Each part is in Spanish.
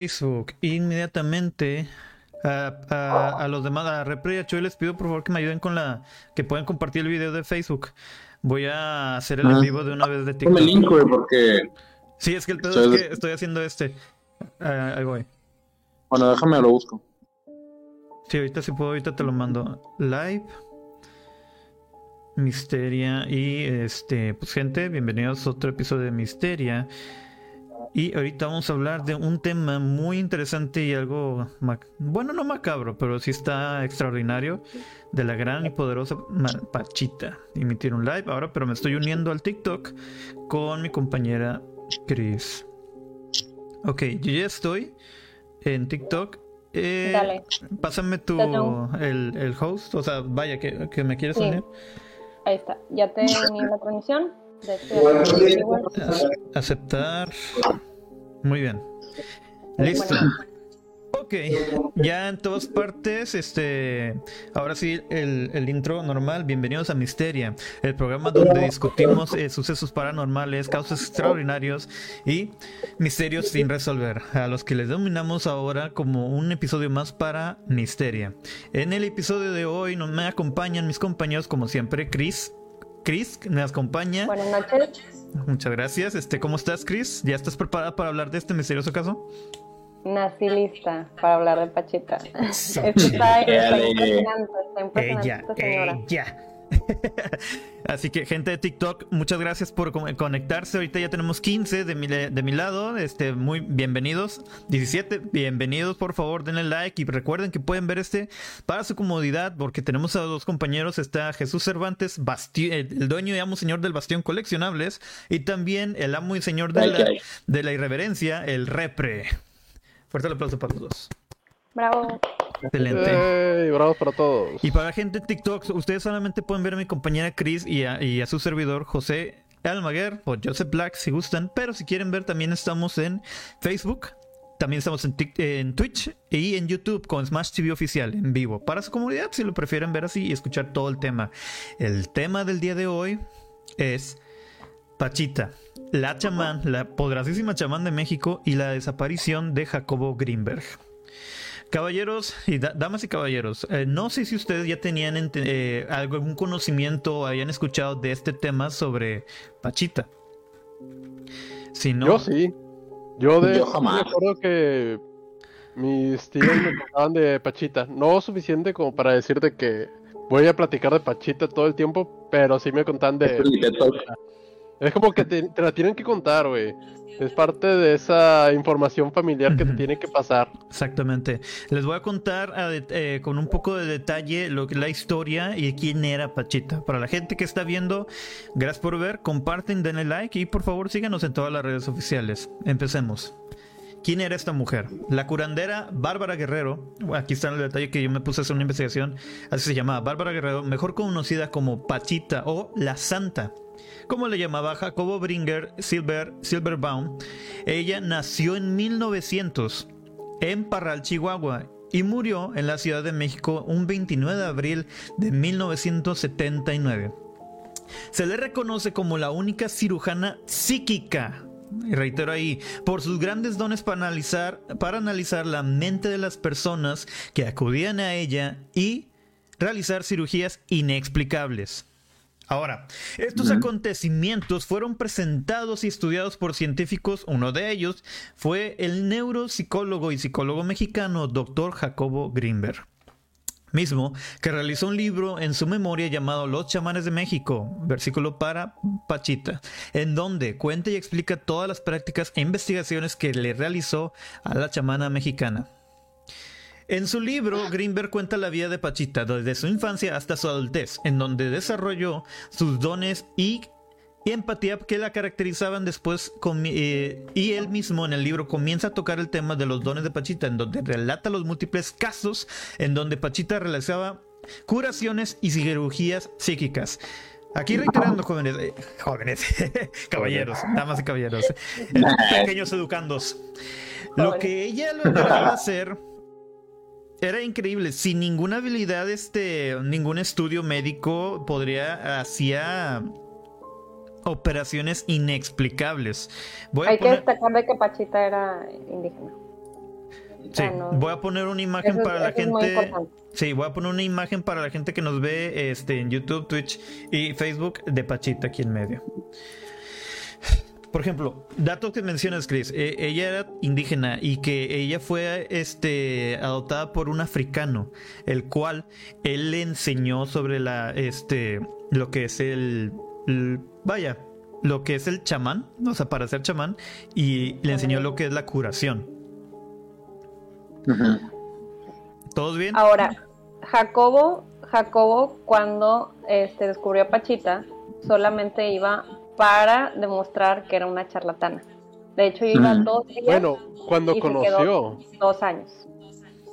Facebook inmediatamente a, los demás, a Repre y a Choy les pido por favor que me ayuden con la que puedan compartir el video de Facebook. Voy a hacer el en vivo de una vez de TikTok. porque. Sí, es que el pedo es que estoy haciendo este. Ah, ahí voy. Bueno, déjame lo busco. Sí, ahorita si puedo, ahorita te lo mando. Live. Misteria. Y este, pues gente, bienvenidos a otro episodio de Misteria. Y ahorita vamos a hablar de un tema muy interesante y algo, bueno, no macabro, pero sí está extraordinario, de la gran y poderosa Pachita. Emitir un live ahora, pero me estoy uniendo al TikTok con mi compañera Chris. Ok, yo ya estoy en TikTok. Eh, Dale. Pásame tu, el, el, host, o sea, vaya, que, que me quieres unir. Ahí está, ya te uní la transmisión. Aceptar. Muy bien. Listo. Ok, ya en todas partes, este, ahora sí, el, intro normal, bienvenidos a Misteria, el programa donde discutimos eh, sucesos paranormales, causas extraordinarios y misterios sin resolver, a los que les denominamos ahora como un episodio más para Misteria. En el episodio de hoy nos me acompañan mis compañeros, como siempre, Chris. Chris me acompaña. Buenas noches. Muchas gracias. Este, ¿cómo estás, Chris? ¿Ya estás preparada para hablar de este misterioso caso? Nací lista para hablar de Pachita. está, está, impresionante, está impresionante ella, esta señora. Ella. Así que gente de TikTok, muchas gracias por conectarse. Ahorita ya tenemos 15 de mi, de mi lado. Este, muy bienvenidos. 17, bienvenidos. Por favor, denle like y recuerden que pueden ver este para su comodidad porque tenemos a dos compañeros. Está Jesús Cervantes, el dueño y amo señor del Bastión Coleccionables y también el amo y señor de, la, de la irreverencia, el Repre. Fuerte el aplauso para los dos. Bravo. Excelente. bravo para todos. Y para la gente de TikTok, ustedes solamente pueden ver a mi compañera Chris y a, su servidor José Almaguer o Joseph Black si gustan. Pero si quieren ver, también estamos en Facebook. También estamos en, en, Twitch y en YouTube con Smash TV oficial en vivo. Para su comunidad, si lo prefieren ver así y escuchar todo el tema. El tema del día de hoy es Pachita, la chamán, la poderosísima chamán de México y la desaparición de Jacobo Greenberg. Caballeros y damas y caballeros, eh, no sé si ustedes ya tenían eh, algún conocimiento o habían escuchado de este tema sobre Pachita. Si no... Yo sí. Yo de me acuerdo que mis tíos me contaban de Pachita. No suficiente como para decirte que voy a platicar de Pachita todo el tiempo, pero sí me contaban de... Es como que te, la tienen que contar, güey. Es parte de esa información familiar que te tiene que pasar. Exactamente. Les voy a contar eh, con un poco de detalle lo que la historia y quién era Pachita. Para la gente que está viendo, gracias por ver, comparten, denle like y por favor síganos en todas las redes oficiales. Empecemos. ¿Quién era esta mujer? La curandera Bárbara Guerrero, aquí está el detalle que yo me puse a hacer una investigación, así se llamaba Bárbara Guerrero, mejor conocida como Pachita o la Santa como le llamaba Jacobo Bringer Silver, Silverbaum. Ella nació en 1900 en Parral, Chihuahua, y murió en la Ciudad de México un 29 de abril de 1979. Se le reconoce como la única cirujana psíquica y reitero ahí, por sus grandes dones para analizar, para analizar la mente de las personas que acudían a ella y realizar cirugías inexplicables. Ahora, estos acontecimientos fueron presentados y estudiados por científicos. Uno de ellos fue el neuropsicólogo y psicólogo mexicano Dr. Jacobo Greenberg mismo que realizó un libro en su memoria llamado Los chamanes de México, versículo para Pachita, en donde cuenta y explica todas las prácticas e investigaciones que le realizó a la chamana mexicana. En su libro, Greenberg cuenta la vida de Pachita desde su infancia hasta su adultez, en donde desarrolló sus dones y empatía que la caracterizaban después eh, y él mismo en el libro comienza a tocar el tema de los dones de Pachita en donde relata los múltiples casos en donde Pachita realizaba curaciones y cirugías psíquicas. Aquí reiterando jóvenes, eh, jóvenes, caballeros, damas y caballeros, pequeños educandos. Lo que ella lograba hacer era increíble. Sin ninguna habilidad, este, ningún estudio médico podría hacía operaciones inexplicables. Hay que destacar de que Pachita era indígena. Sí, voy a poner una imagen para la gente. Sí, voy a poner una imagen para la gente que nos ve este, en YouTube, Twitch y Facebook de Pachita aquí en medio. Por ejemplo, datos que mencionas, Chris. E, ella era indígena y que ella fue este, adoptada por un africano, el cual él le enseñó sobre la, este, lo que es el, vaya, lo que es el chamán, o sea, para ser chamán, y le enseñó lo que es la curación. ¿Todos bien? Ahora, Jacobo, Jacobo cuando este, descubrió a Pachita, solamente iba para demostrar que era una charlatana. De hecho, iba dos días. Bueno, cuando conoció. Dos años.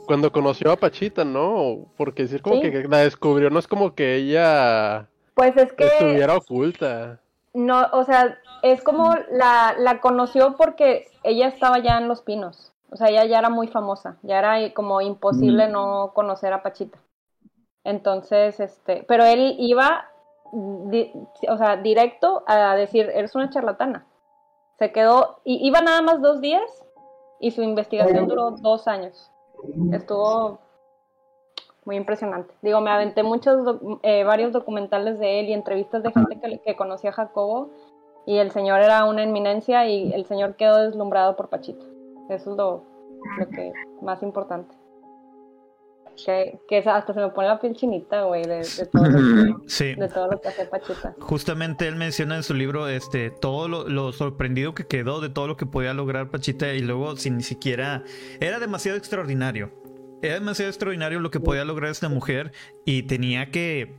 Cuando conoció a Pachita, ¿no? Porque decir como que la descubrió, no es como que ella. Pues es que. Estuviera oculta. No, o sea, es como la, la conoció porque ella estaba ya en Los Pinos. O sea, ella ya era muy famosa. Ya era como imposible no conocer a Pachita. Entonces, este. Pero él iba o sea, directo a decir, eres una charlatana. Se quedó, y iba nada más dos días y su investigación duró dos años. Estuvo muy impresionante. Digo, me aventé muchos, eh, varios documentales de él y entrevistas de gente que, conocía a Jacobo y el señor era una eminencia y el señor quedó deslumbrado por Pachito. Eso es lo, lo que más importante. Que, que, hasta se me pone la piel chinita, güey, de, todo lo que, sí. de todo lo que hace Pachita. Justamente él menciona en su libro este todo lo, sorprendido que quedó de todo lo que podía lograr Pachita y luego sin ni siquiera... Era demasiado extraordinario. Era demasiado extraordinario lo que podía lograr esta mujer y tenía que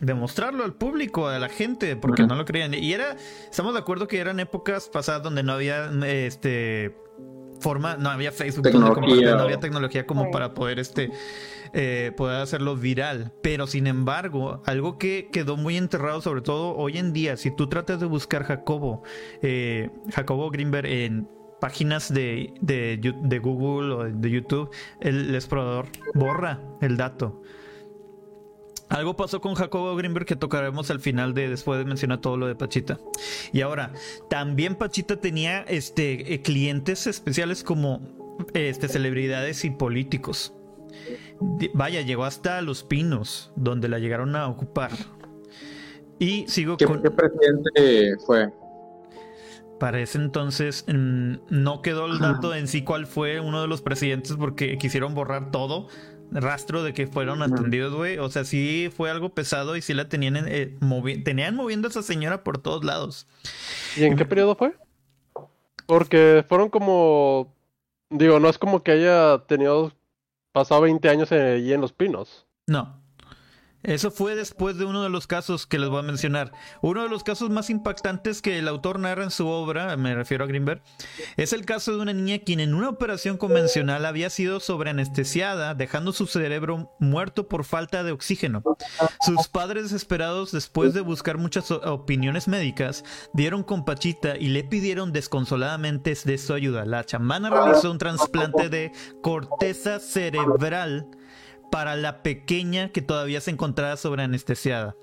demostrarlo al público, a la gente, porque no lo creían. Y era, estamos de acuerdo que eran épocas pasadas donde no había este forma, no había Facebook, no había tecnología como para poder este eh, poder hacerlo viral. Pero sin embargo, algo que quedó muy enterrado, sobre todo hoy en día, si tú tratas de buscar Jacobo, eh, Jacobo Greenberg en páginas de, de, de, Google o de YouTube, el explorador borra el dato. Algo pasó con Jacobo Greenberg que tocaremos al final de después de mencionar todo lo de Pachita. Y ahora, también Pachita tenía este eh, clientes especiales como este celebridades y políticos. Vaya, llegó hasta Los Pinos, donde la llegaron a ocupar. Y sigo con. ¿Qué presidente fue? Para ese entonces mm, no quedó el dato en sí cuál fue uno de los presidentes porque quisieron borrar todo rastro de que fueron atendidos, güey. O sea, sí fue algo pesado y sí la tenían, eh, tenían moviendo a esa señora por todos lados. ¿Y en qué periodo fue? Porque fueron como, digo, no es como que haya tenido pasado 20 años allí en Los Pinos. No. Eso fue después de uno de los casos que les voy a mencionar. Uno de los casos más impactantes que el autor narra en su obra, me refiero a Greenberg, es el caso de una niña quien en una operación convencional había sido sobreanestesiada, dejando su cerebro muerto por falta de oxígeno. Sus padres desesperados, después de buscar muchas opiniones médicas, dieron con Pachita y le pidieron desconsoladamente de su ayuda. La chamana realizó un trasplante de corteza cerebral para la pequeña que todavía se encontraba sobre anestesiada.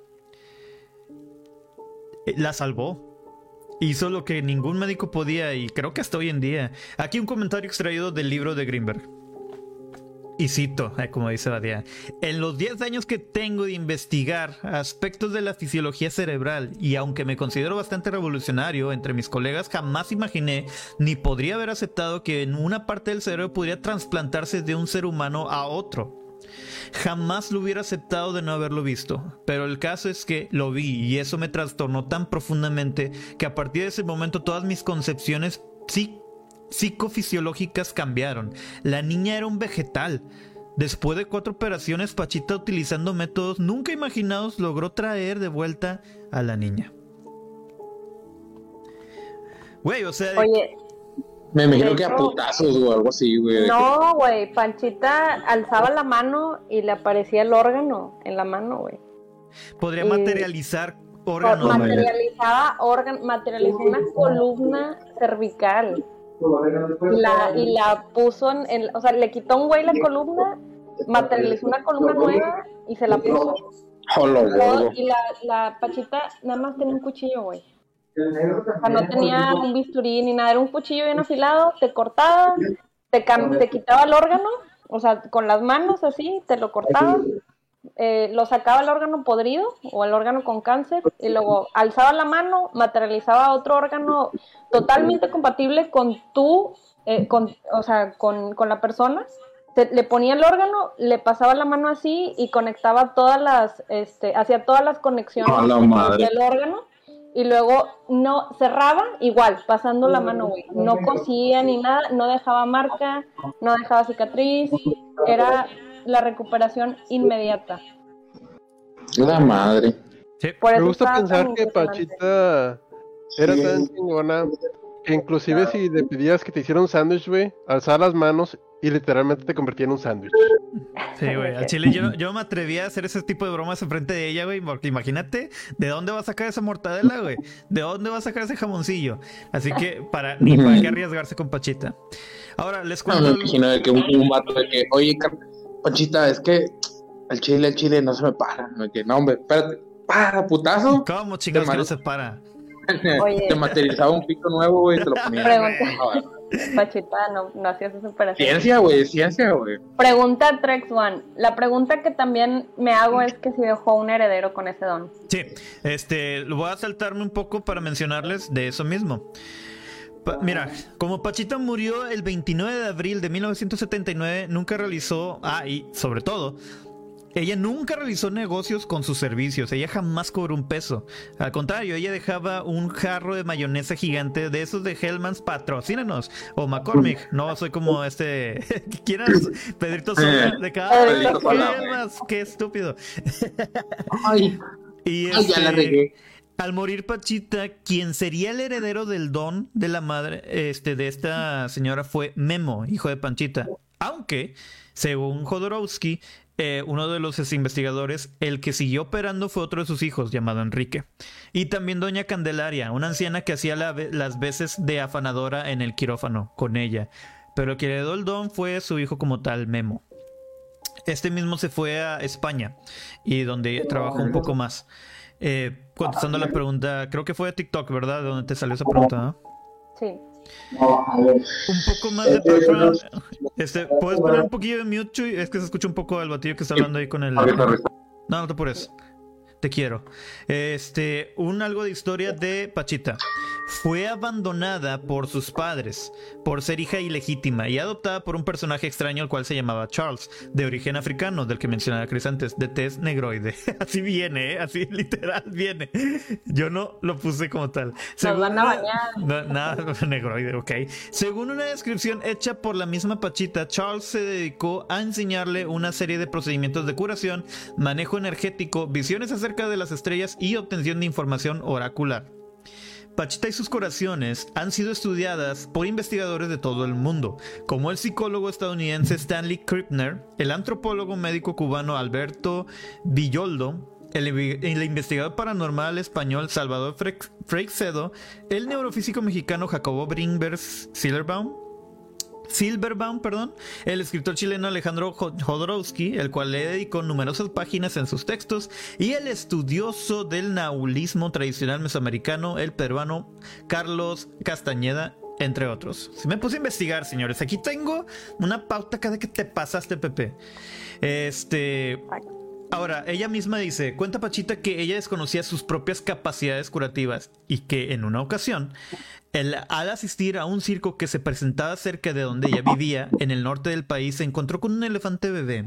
Eh, la salvó. Hizo lo que ningún médico podía y creo que hasta hoy en día. Aquí un comentario extraído del libro de Greenberg. Y cito, eh, como dice Badia, en los 10 años que tengo de investigar aspectos de la fisiología cerebral y aunque me considero bastante revolucionario entre mis colegas, jamás imaginé ni podría haber aceptado que en una parte del cerebro podría trasplantarse de un ser humano a otro. Jamás lo hubiera aceptado de no haberlo visto, pero el caso es que lo vi y eso me trastornó tan profundamente que a partir de ese momento todas mis concepciones psicofisiológicas cambiaron. La niña era un vegetal. Después de cuatro operaciones, Pachita utilizando métodos nunca imaginados logró traer de vuelta a la niña. Güey, o sea... Oye, me imagino que a putazos o algo así, güey. No, güey, Panchita alzaba la mano y le aparecía el órgano en la mano, güey. Podría materializar órganos. Materializaba órgano, materializó una columna cervical. La, y la puso en, o sea, le quitó un güey la columna, materializó una columna nueva y se la puso. y la, la Pachita nada más tenía un cuchillo, güey. O sea, no tenía un bisturí ni nada, era un cuchillo bien afilado, te cortaba te, te quitaba el órgano, o sea, con las manos así, te lo cortaba, eh, lo sacaba el órgano podrido o el órgano con cáncer y luego alzaba la mano, materializaba otro órgano totalmente compatible con tú, eh, con, o sea, con, con la persona. le ponía el órgano, le pasaba la mano así y conectaba todas las, este, hacía todas las conexiones del órgano y luego no cerraba igual, pasando la mano, güey. No cosía ni nada, no dejaba marca, no dejaba cicatriz, era la recuperación inmediata. La madre. Me gusta pensar que Pachita era tan chingona que inclusive si le pedías que te hiciera un sándwich, güey, alzaba las manos y literalmente te convertía en un sándwich. Sí, güey. A Chile yo, yo, me atreví a hacer ese tipo de bromas enfrente de ella, güey, porque imagínate de dónde va a sacar esa mortadela, güey. De dónde va a sacar ese jamoncillo. Así que para ni para qué arriesgarse con Pachita. Ahora les cuento. No, me imagino de que un, un vato de que, oye, Pachita, es que el chile, el chile no se me para. no, hombre, espérate, para, putazo. ¿Cómo chingados que no se para? te materializaba un pico nuevo, güey, te lo ponía. Pachita, no, no hacías esa operación. Ciencia, güey, ciencia, güey. Pregunta Trex One. La pregunta que también me hago es que si dejó un heredero con ese don. Sí, este, lo voy a saltarme un poco para mencionarles de eso mismo mira, como Pachita murió el 29 de abril de 1979, nunca realizó, ah, y sobre todo, ella nunca realizó negocios con sus servicios, ella jamás cobró un peso. Al contrario, ella dejaba un jarro de mayonesa gigante de esos de Hellman's, patrocínanos. O McCormick, no soy como este. ¿Quieras? Pedrito Sola de cada Hellman's, qué estúpido. Ay, y ya la este, regué. Al morir Pachita, quien sería el heredero del don de la madre este, de esta señora fue Memo, hijo de Panchita. Aunque, según Jodorowsky, eh, uno de los investigadores, el que siguió operando fue otro de sus hijos, llamado Enrique. Y también doña Candelaria, una anciana que hacía las veces de afanadora en el quirófano con ella. Pero el que heredó el don fue su hijo como tal, Memo. Este mismo se fue a España y donde trabajó un poco más. Eh, contestando la pregunta, creo que fue de TikTok, ¿verdad? De donde te salió esa pregunta. Sí. Un poco más de background. Este, ¿Puedes poner un poquillo de mute, Es que se escucha un poco el batillo que está hablando ahí con el. No, no te eso te quiero. Este, un algo de historia de Pachita. Fue abandonada por sus padres por ser hija ilegítima y adoptada por un personaje extraño el cual se llamaba Charles, de origen africano, del que mencionaba Chris antes, de tez negroide. Así viene, ¿eh? así literal viene. Yo no lo puse como tal. Según una... nada negroide, ok. Según una descripción hecha por la misma Pachita, Charles se dedicó a enseñarle una serie de procedimientos de curación, manejo energético, visiones acerca de las estrellas y obtención de información oracular. Pachita y sus curaciones han sido estudiadas por investigadores de todo el mundo, como el psicólogo estadounidense Stanley Krippner, el antropólogo médico cubano Alberto Villoldo, el, investigador paranormal español Salvador Freixedo, el neurofísico mexicano Jacobo Brinberg Silverbaum, Silverbaum, perdón, el escritor chileno Alejandro Jodorowsky, el cual le dedicó numerosas páginas en sus textos, y el estudioso del naulismo tradicional mesoamericano, el peruano Carlos Castañeda, entre otros. Me puse a investigar, señores. Aquí tengo una pauta cada que te pasaste, Pepe. Este. Ahora, ella misma dice, cuenta Pachita que ella desconocía sus propias capacidades curativas y que en una ocasión al asistir a un circo que se presentaba cerca de donde ella vivía, en el norte del país, se encontró con un elefante bebé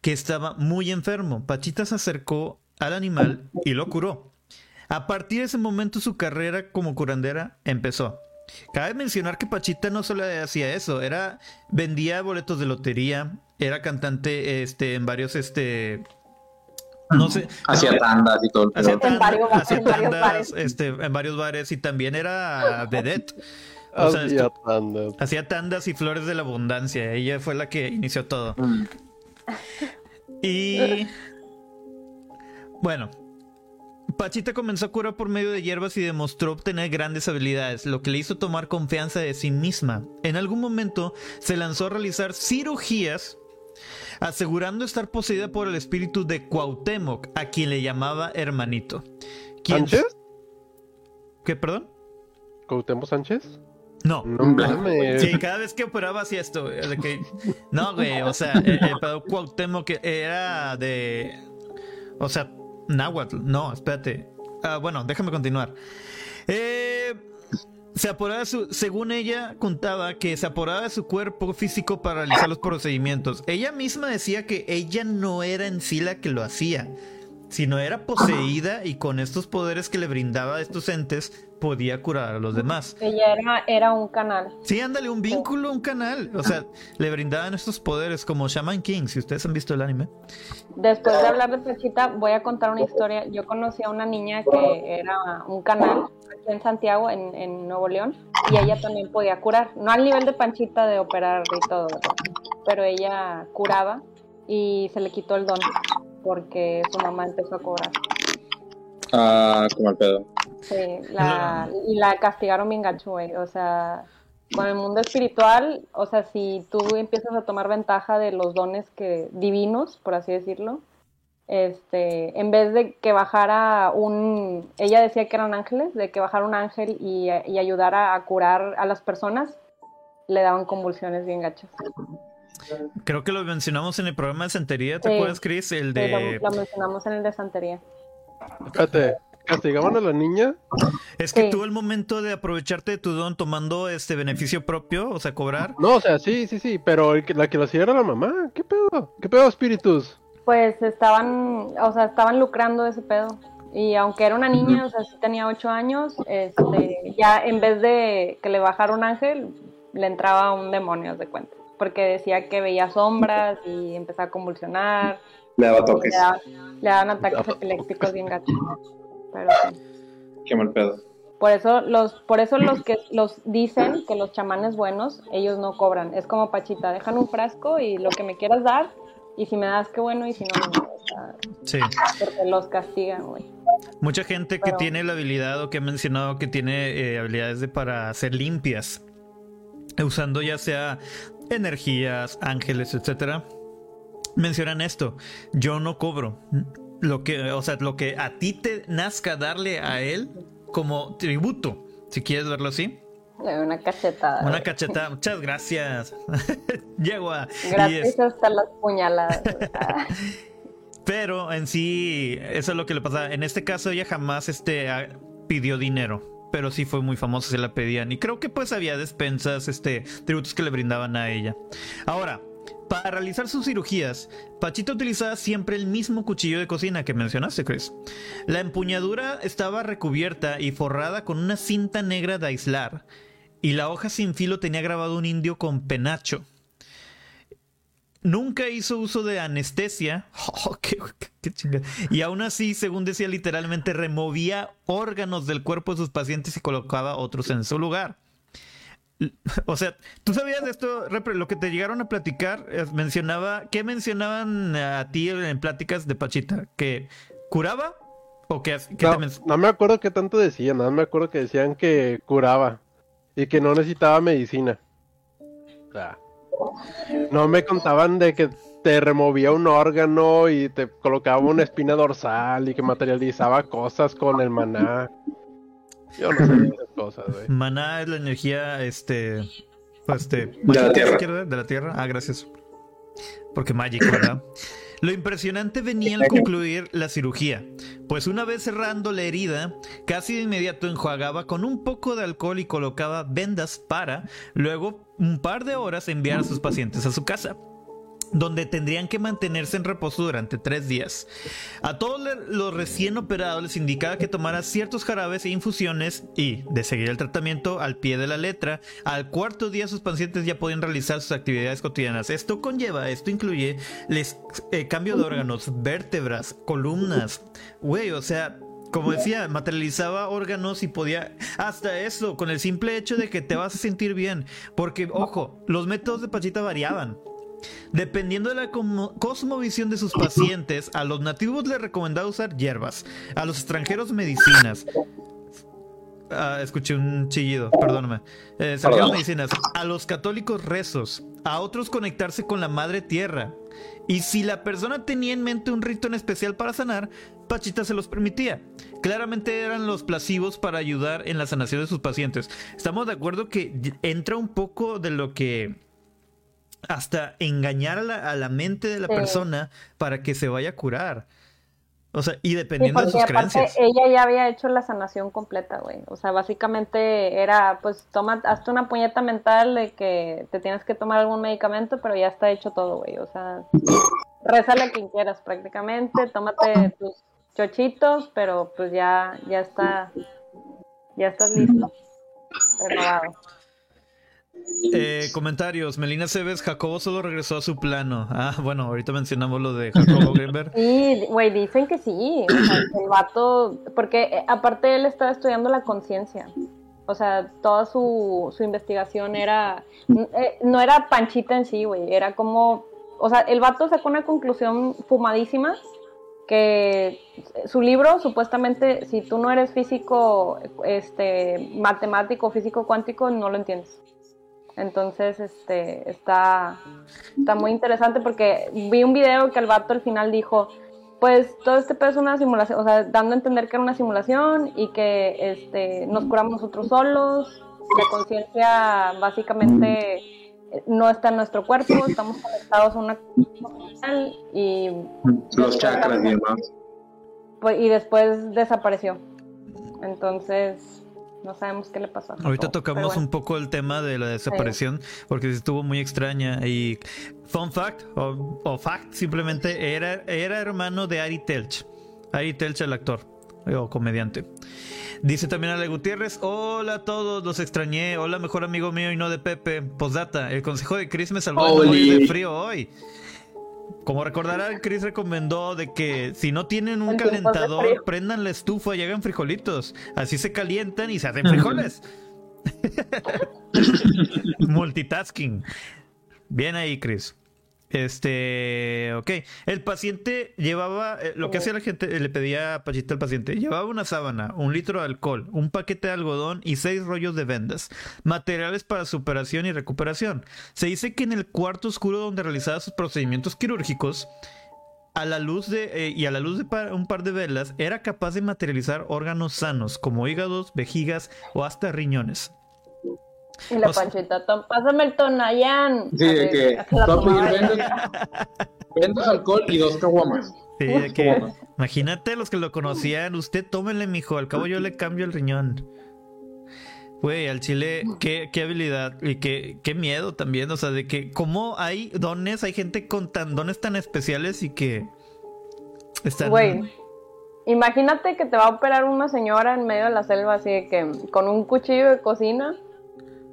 que estaba muy enfermo. Pachita se acercó al animal y lo curó. A partir de ese momento su carrera como curandera empezó. Cabe mencionar que Pachita no solo hacía eso, era vendía boletos de lotería, era cantante este en varios este no sé. Hacía tandas y todo. Hacía en varios, bares. Este, en varios bares y también era vedette. hacía tandas. Hacía tandas y flores de la abundancia. Ella fue la que inició todo. Mm. Y. Bueno. Pachita comenzó a curar por medio de hierbas y demostró obtener grandes habilidades, lo que le hizo tomar confianza de sí misma. En algún momento se lanzó a realizar cirugías asegurando estar poseída por el espíritu de Cuauhtémoc, a quien le llamaba hermanito. ¿Sánchez? ¿Qué, perdón? ¿Cuauhtémoc Sánchez? No. Sí, cada vez que operaba hacía esto. no, güey, o sea, el, el Cuauhtémoc que era de. O sea, Nahuatl. No, espérate. Ah, bueno, déjame continuar. Eh, se apuraba su, según ella contaba que se apuraba de su cuerpo físico para realizar los procedimientos. Ella misma decía que ella no era en sí la que lo hacía, sino era poseída y con estos poderes que le brindaba a estos entes podía curar a los demás. Ella era, era un canal. Sí, ándale, un vínculo, un canal. O sea, le brindaban estos poderes como Shaman King, si ustedes han visto el anime. Después de hablar de Pachita, voy a contar una historia. Yo conocí a una niña que era un canal aquí en Santiago, en, en Nuevo León, y ella también podía curar. No al nivel de Panchita de operar y todo, pero ella curaba y se le quitó el don porque su mamá empezó a cobrar. Ah, como el pedo. Sí, la, y la castigaron bien gacho, güey. O sea, con el mundo espiritual, o sea, si tú empiezas a tomar ventaja de los dones que divinos, por así decirlo, este, en vez de que bajara un, ella decía que eran ángeles, de que bajara un ángel y, y ayudara a curar a las personas, le daban convulsiones bien gachas. Creo que lo mencionamos en el programa de santería, ¿te acuerdas, Chris? El de... lo, mencionamos en el de santería. Espérate, ¿castigaban a la niña? Es que tuvo el momento de aprovecharte de tu don tomando este beneficio propio, o sea, cobrar. No, o sea, sí, sí, sí, pero la que lo hacía era la mamá. ¿Qué pedo? ¿Qué pedo, espíritus? Pues estaban, o sea, estaban lucrando ese pedo. Y aunque era una niña, o sea, sí tenía ocho años, este, ya en vez de que le bajara un ángel, le entraba un demonio, de cuenta. Porque decía que veía sombras y empezaba a convulsionar. Le daba toques. Le, daban ataques epilépticos bien gachos. Pero sí. Qué mal pedo. Por eso los, por eso los que los dicen que los chamanes buenos, ellos no cobran. Es como Pachita, dejan un frasco y lo que me quieras dar, y si me das qué bueno, y si no, no. sí. Porque los castigan, güey. Mucha gente que tiene la habilidad o que ha mencionado que tiene eh, habilidades de para ser limpias, usando ya sea energías, ángeles, etcétera, mencionan esto. Yo no cobro lo que, o sea, lo que a ti te nazca darle a él como tributo, si quieres verlo así. Una cachetada. Una cachetada. Muchas gracias. Llego a. Gracias hasta las puñaladas. Pero en sí, eso es lo que le pasa. En este caso, ella jamás este, pidió dinero. Pero sí fue muy famosa, se la pedían. Y creo que pues había despensas, este, tributos que le brindaban a ella. Ahora, para realizar sus cirugías, Pachita utilizaba siempre el mismo cuchillo de cocina que mencionaste, Chris. La empuñadura estaba recubierta y forrada con una cinta negra de aislar, y la hoja sin filo tenía grabado un indio con penacho. Nunca hizo uso de anestesia. Oh, y aún así, según decía, literalmente removía órganos del cuerpo de sus pacientes y colocaba otros en su lugar. O sea, ¿tú sabías de esto, Lo que te llegaron a platicar, eh, mencionaba, ¿qué mencionaban a ti en pláticas de Pachita? ¿Que curaba? ¿O que, no, no, me acuerdo qué tanto decían, nada me acuerdo que decían que curaba y que no necesitaba medicina. O sea, no me contaban de que te removía un órgano y te colocaba una espina dorsal y que materializaba cosas con el maná. Yo no sé esas cosas, güey. Maná es la energía, este. este de la tierra. De la tierra. Ah, gracias. Porque Magic, ¿verdad? Lo impresionante venía al concluir la cirugía, pues una vez cerrando la herida, casi de inmediato enjuagaba con un poco de alcohol y colocaba vendas para, luego, un par de horas enviar a sus pacientes a su casa donde tendrían que mantenerse en reposo durante tres días. A todos los recién operados les indicaba que tomara ciertos jarabes e infusiones y, de seguir el tratamiento al pie de la letra, al cuarto día sus pacientes ya podían realizar sus actividades cotidianas. Esto conlleva, esto incluye les, eh, cambio de órganos, vértebras, columnas, güey, o sea... Como decía, materializaba órganos y podía hasta eso, con el simple hecho de que te vas a sentir bien. Porque, ojo, los métodos de Pachita variaban. Dependiendo de la cosmovisión de sus pacientes, a los nativos les recomendaba usar hierbas, a los extranjeros medicinas. Ah, escuché un chillido, perdóname. Eh, Medicinas. A los católicos rezos, a otros conectarse con la madre tierra. Y si la persona tenía en mente un rito en especial para sanar, Pachita se los permitía. Claramente eran los placivos para ayudar en la sanación de sus pacientes. Estamos de acuerdo que entra un poco de lo que hasta engañar a la, mente de la persona para que se vaya a curar. O sea, y dependiendo de sus creencias. Ella ya había hecho la sanación completa, güey. O sea, básicamente era, pues, toma, hazte una puñeta mental de que te tienes que tomar algún medicamento, pero ya está hecho todo, güey. O sea, rézale a quien quieras prácticamente, tómate tus chochitos, pero pues ya, ya está, ya estás listo. Renovado. Eh, comentarios. Melina Cebes, Jacobo solo regresó a su plano. Ah, bueno, ahorita mencionamos lo de Jacobo Greenberg. Sí, güey, dicen que sí. el vato, porque eh, aparte él estaba estudiando la conciencia. O sea, toda su, su investigación era, eh, no era panchita en sí, güey, era como, o sea, el vato sacó una conclusión fumadísima que su libro supuestamente si tú no eres físico este matemático físico cuántico no lo entiendes entonces, este, está, está muy interesante porque vi un video que el vato al final dijo, pues todo este pedo es una simulación, o sea, dando a entender que era una simulación y que este, nos curamos nosotros solos, la conciencia básicamente no está en nuestro cuerpo, estamos conectados a una y los chakras y demás. Pues, y después desapareció. Entonces, no sabemos qué le pasó. Ahorita tocamos un poco el tema de la desaparición porque estuvo muy extraña y fun fact o, fact simplemente era, era hermano de Ari Telch. Ari Telch el actor o comediante. Dice también Ale Gutiérrez, hola a todos, los extrañé, hola mejor amigo mío y no de Pepe. Postdata, el consejo de Chris me salvó de frío hoy. Como recordarán, Chris recomendó de que si no tienen un calentador, prendan la estufa y hagan frijolitos. Así se calientan y se hacen frijoles. Multitasking. Bien ahí, Chris. Este, ok. El paciente llevaba, eh, lo que hacía la gente, eh, le pedía Pachita al paciente, llevaba una sábana, un litro de alcohol, un paquete de algodón y seis rollos de vendas, materiales para superación y recuperación. Se dice que en el cuarto oscuro donde realizaba sus procedimientos quirúrgicos, a la luz de, eh, y a la luz de un par de velas, era capaz de materializar órganos sanos, como hígados, vejigas o hasta riñones. Y la panchita, pásame el tonayán. Sí, de que vendes, alcohol y dos caguamas. Sí, de que, imagínate los que lo conocían, usted tómenle, mijo, al cabo yo le cambio el riñón. Güey, al chile, qué, qué habilidad y qué, qué miedo también, o sea, de que cómo hay dones, hay gente con tan dones tan especiales y que están... Güey, imagínate que te va a operar una señora en medio de la selva así de que con un cuchillo de cocina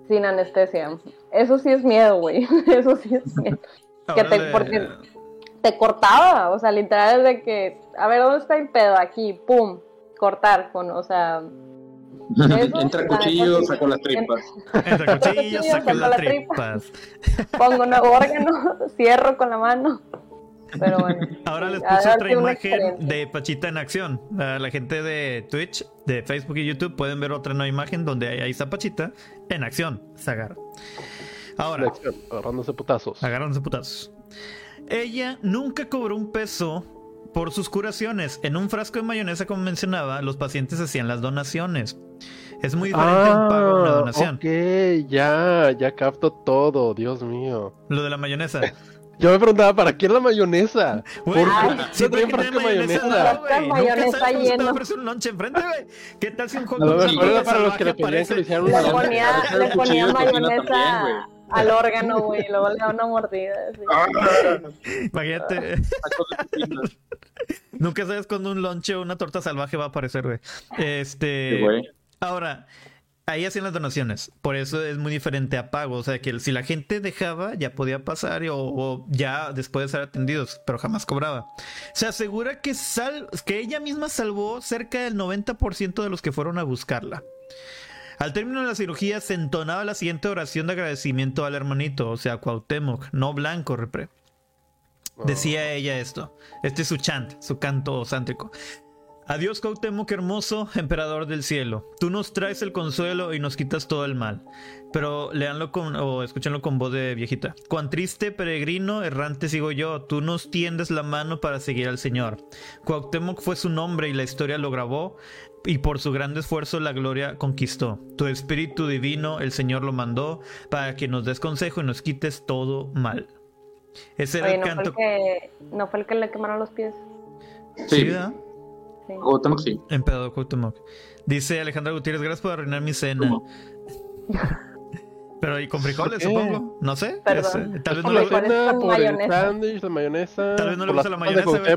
sin anestesia. Eso sí es miedo, güey. Eso sí es miedo. Que te, Porque te cortaba, o sea, literal de que, a ver, ¿dónde está el pedo? Aquí, pum, cortar con, o sea... Entra cuchillo, saco las tripas. Entra cuchillo, saco las tripas. Pongo un órgano, cierro con la mano. Pero bueno. Ahora les puse otra imagen de Pachita en acción. la gente de Twitch, de Facebook y YouTube pueden ver otra nueva imagen donde ahí está Pachita en acción. Se agarra. Ahora. agarrándose putazos. Agarrándose putazos. Ella nunca cobró un peso por sus curaciones. En un frasco de mayonesa, como mencionaba, los pacientes hacían las donaciones. Es muy diferente un pago a una ah, donación. Ok, ya, ya capto todo, Dios mío. Lo de la mayonesa. Yo me preguntaba, ¿para qué la mayonesa? ¿Por qué si trae frasco de mayonesa? No, mayonesa lleno. un lunch enfrente, güey. ¿Qué tal si un hot dog para los que le ponían que le hicieron Le ponía, le ponía mayonesa al órgano, güey, luego le da una mordida. Imagínate. Nunca sabes cuando un lonche o una torta salvaje va a aparecer, güey. Este. Ahora, ahí hacían las donaciones. Por eso es muy diferente a pago. O sea, que si la gente dejaba, ya podía pasar o, ya después de ser atendidos, pero jamás cobraba. Se asegura que, sal, que ella misma salvó cerca del 90% de los que fueron a buscarla. Al término de la cirugía se entonaba la siguiente oración de agradecimiento al hermanito, o sea, Cuauhtémoc, no blanco, repre. Decía oh. ella esto. Este es su chant, su canto sántrico. Adiós Cuauhtémoc hermoso, emperador del cielo. Tú nos traes el consuelo y nos quitas todo el mal. Pero leanlo con, o escúchenlo con voz de viejita. Cuán triste peregrino errante sigo yo, tú nos tiendes la mano para seguir al Señor. Cuauhtémoc fue su nombre y la historia lo grabó, y por su gran esfuerzo la gloria conquistó. Tu espíritu divino el Señor lo mandó para que nos des consejo y nos quites todo mal. Ese era el ¿no canto. Fue el que, ¿No fue el que le quemaron los pies? Sí, ¿verdad? Cuauhtémoc sí. Emperador Cuauhtémoc. Dice Alejandra Gutiérrez, gracias por arruinar mi cena. Pero y con frijoles, supongo. No sé. Perdón. tal vez no le gusta el sándwich, la mayonesa. Tal vez no le gusta la mayonesa.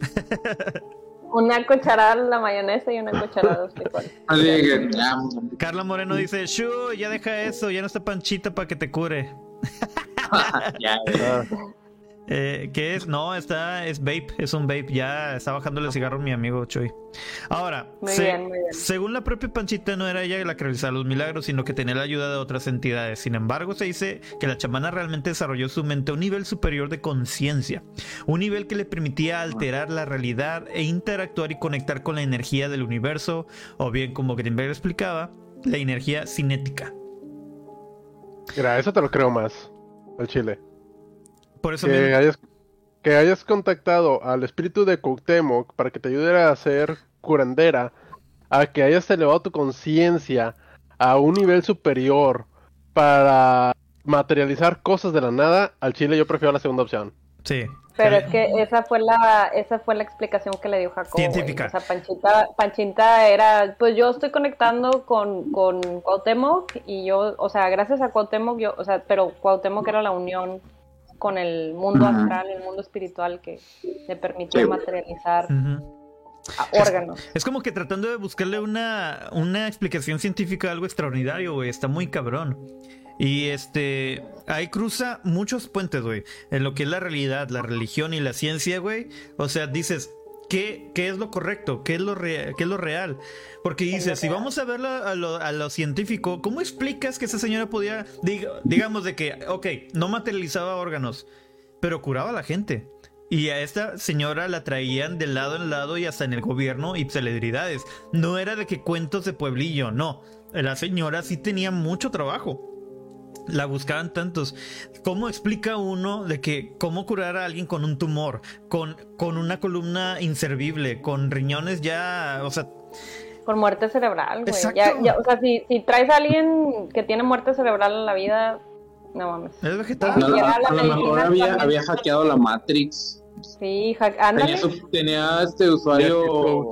Una cucharada la mayonesa y una cucharada de frijoles. Carla Moreno dice, Shu, ya deja eso, ya no está panchita para que te cure. ya, ya. Eh, ¿Qué es? No, está, es vape, es un vape. Ya está bajando el cigarro mi amigo Choi. Ahora, según la propia Panchita, no era ella la que realizaba los milagros, sino que tenía la ayuda de otras entidades. Sin embargo, se dice que la chamana realmente desarrolló su mente a un nivel superior de conciencia, un nivel que le permitía alterar la realidad e interactuar y conectar con la energía del universo, o bien, como Greenberg explicaba, la energía cinética. Mira, eso te lo creo más, al chile. Por eso que, hayas, que hayas contactado al espíritu de Cuauhtémoc para que te ayude a ser curandera, a que hayas elevado tu conciencia a un nivel superior para materializar cosas de la nada, al chile yo prefiero la segunda opción. Sí. Pero es que esa fue la esa fue la explicación que le dio Jacob. Científica. O sea, Panchita, Panchita era, pues yo estoy conectando con, con Cuauhtémoc y yo, o sea, gracias a Cuauhtémoc, yo, o sea, pero Cuauhtémoc era la unión con el mundo astral, el mundo espiritual que le permitió materializar órganos. Es, como que tratando de buscarle una, una explicación científica a algo extraordinario, güey. Está muy cabrón. Y este, ahí cruza muchos puentes, güey, en lo que es la realidad, la religión y la ciencia, güey. O sea, dices, ¿qué, qué es lo correcto? ¿Qué es lo, qué es lo real? Porque dice, si vamos a verlo a lo, científico, ¿cómo explicas que esa señora podía, digamos de que, ok, no materializaba órganos, pero curaba a la gente? Y a esta señora la traían de lado en lado y hasta en el gobierno y celebridades. No era de que cuentos de pueblillo, no. La señora sí tenía mucho trabajo. La buscaban tantos. ¿Cómo explica uno de que cómo curar a alguien con un tumor, con, con una columna inservible, con riñones ya, o sea, por muerte cerebral, güey. Ya, o sea, si, si, traes a alguien que tiene muerte cerebral en la vida, no mames. Es vegetal. a, lo mejor había, había, hackeado la Matrix. Sí, Tenía, tenía, este usuario.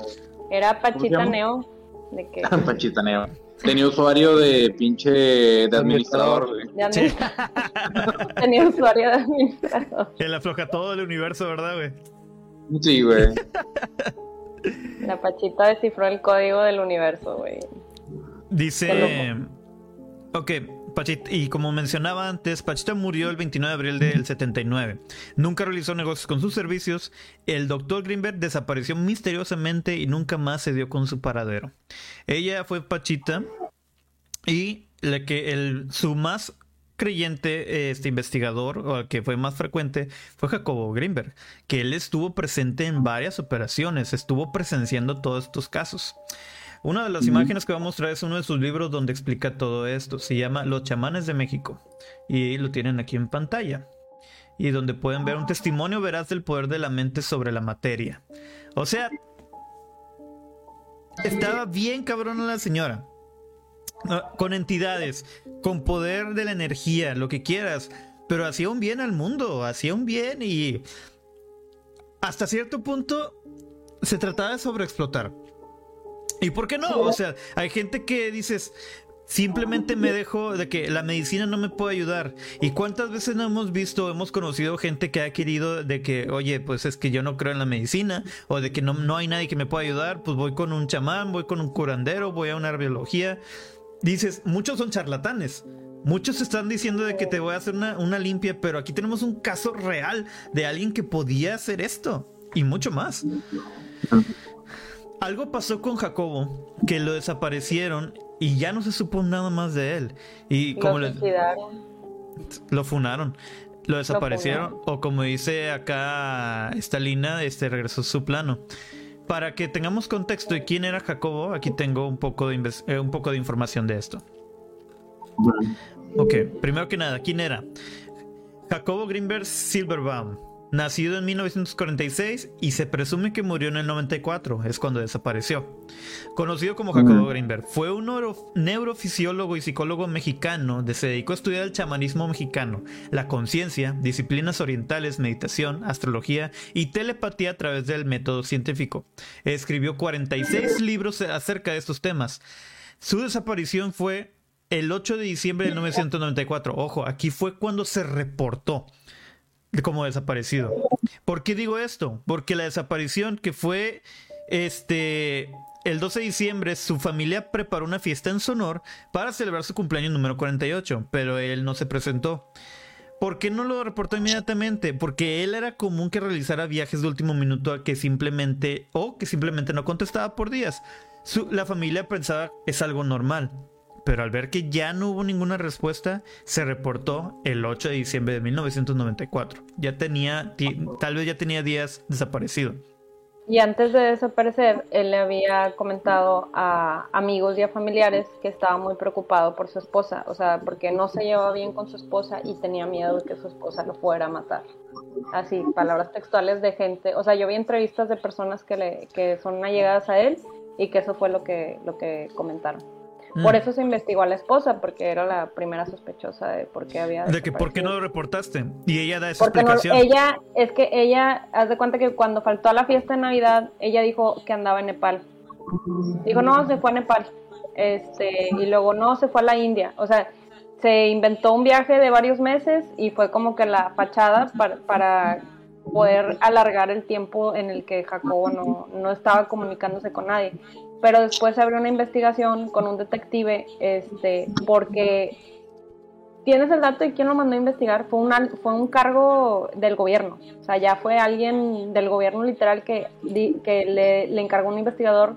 Era Pachita Neo. ¿De qué? Pachita Neo. Tenía usuario de pinche de administrador, güey. Tenía usuario de administrador. Él afloja todo el universo, ¿verdad, güey? Sí, güey. La Pachita descifró el código del universo, güey. Dice. Ok, Pachita, y como mencionaba antes, Pachita murió el 29 de abril del 79. Nunca realizó negocios con sus servicios. El doctor Greenberg desapareció misteriosamente y nunca más se dio con su paradero. Ella fue Pachita y la que el, su más creyente, este investigador, o que fue más frecuente, fue Jacobo Greenberg, que él estuvo presente en varias operaciones, estuvo presenciando todos estos casos. Una de las imágenes que va a mostrar es uno de sus libros donde explica todo esto. Se llama Los chamanes de México. Y lo tienen aquí en pantalla. Y donde pueden ver un testimonio veraz del poder de la mente sobre la materia. O sea, estaba bien cabrona la señora. Ah, con entidades, con poder de la energía, lo que quieras, pero hacía un bien al mundo, hacía un bien y hasta cierto punto se trataba de sobreexplotar. ¿Y por qué no? O sea, hay gente que dices, simplemente me dejo de que la medicina no me puede ayudar. ¿Y cuántas veces no hemos visto, hemos conocido gente que ha querido de que, oye, pues es que yo no creo en la medicina, o de que no, no hay nadie que me pueda ayudar, pues voy con un chamán, voy con un curandero, voy a una biología dices, muchos son charlatanes. Muchos están diciendo de que te voy a hacer una, limpia, pero aquí tenemos un caso real de alguien que podía hacer esto y mucho más. Algo pasó con Jacobo, que lo desaparecieron y ya no se supo nada más de él. Y como lo, lo funaron. Lo desaparecieron. o como dice acá Estalina, este regresó a su plano. para que tengamos contexto de quién era Jacobo, aquí tengo un poco de, eh, un poco de información de esto. Ok, primero que nada, ¿quién era? Jacobo Greenberg Silverbaum, nacido en 1946 y se presume que murió en el 94, es cuando desapareció. Conocido como Jacobo Greenberg, fue un neurofisiólogo y psicólogo mexicano que se dedicó a estudiar el chamanismo mexicano, la conciencia, disciplinas orientales, meditación, astrología y telepatía a través del método científico. Escribió 46 libros acerca de estos temas. Su desaparición fue el 8 de diciembre de 1994. Ojo, aquí fue cuando se reportó como desaparecido. ¿Por qué digo esto? Porque la desaparición que fue este el 12 de diciembre su familia preparó una fiesta en Sonor para celebrar su cumpleaños número 48, pero él no se presentó. ¿Por qué no lo reportó inmediatamente? Porque él era común que realizara viajes de último minuto que simplemente o que simplemente no contestaba por días. la familia pensaba es algo normal pero al ver que ya no hubo ninguna respuesta, se reportó el 8 de diciembre de 1994. Ya tenía, tal vez ya tenía días desaparecido. Y antes de desaparecer, él le había comentado a amigos y a familiares que estaba muy preocupado por su esposa, o sea, porque no se llevaba bien con su esposa y tenía miedo de que su esposa lo fuera a matar. Así, palabras textuales de gente, o sea, yo vi entrevistas de personas que, le, que son allegadas a él y que eso fue lo que, lo que comentaron. Por mm. eso se investigó a la esposa, porque era la primera sospechosa de por qué había. De que por qué no lo reportaste. Y ella da esa explicación. ella, es que ella, haz de cuenta que cuando faltó a la fiesta de Navidad, ella dijo que andaba en Nepal. Dijo, no, se fue a Nepal. Este, y luego no, se fue a la India. O sea, se inventó un viaje de varios meses y fue como que la fachada para, para poder alargar el tiempo en el que Jacobo no, no estaba comunicándose con nadie pero después se abrió una investigación con un detective, este, porque tienes el dato de quién lo mandó a investigar, fue, una, fue un cargo del gobierno, o sea, ya fue alguien del gobierno literal que, que le, le encargó un investigador,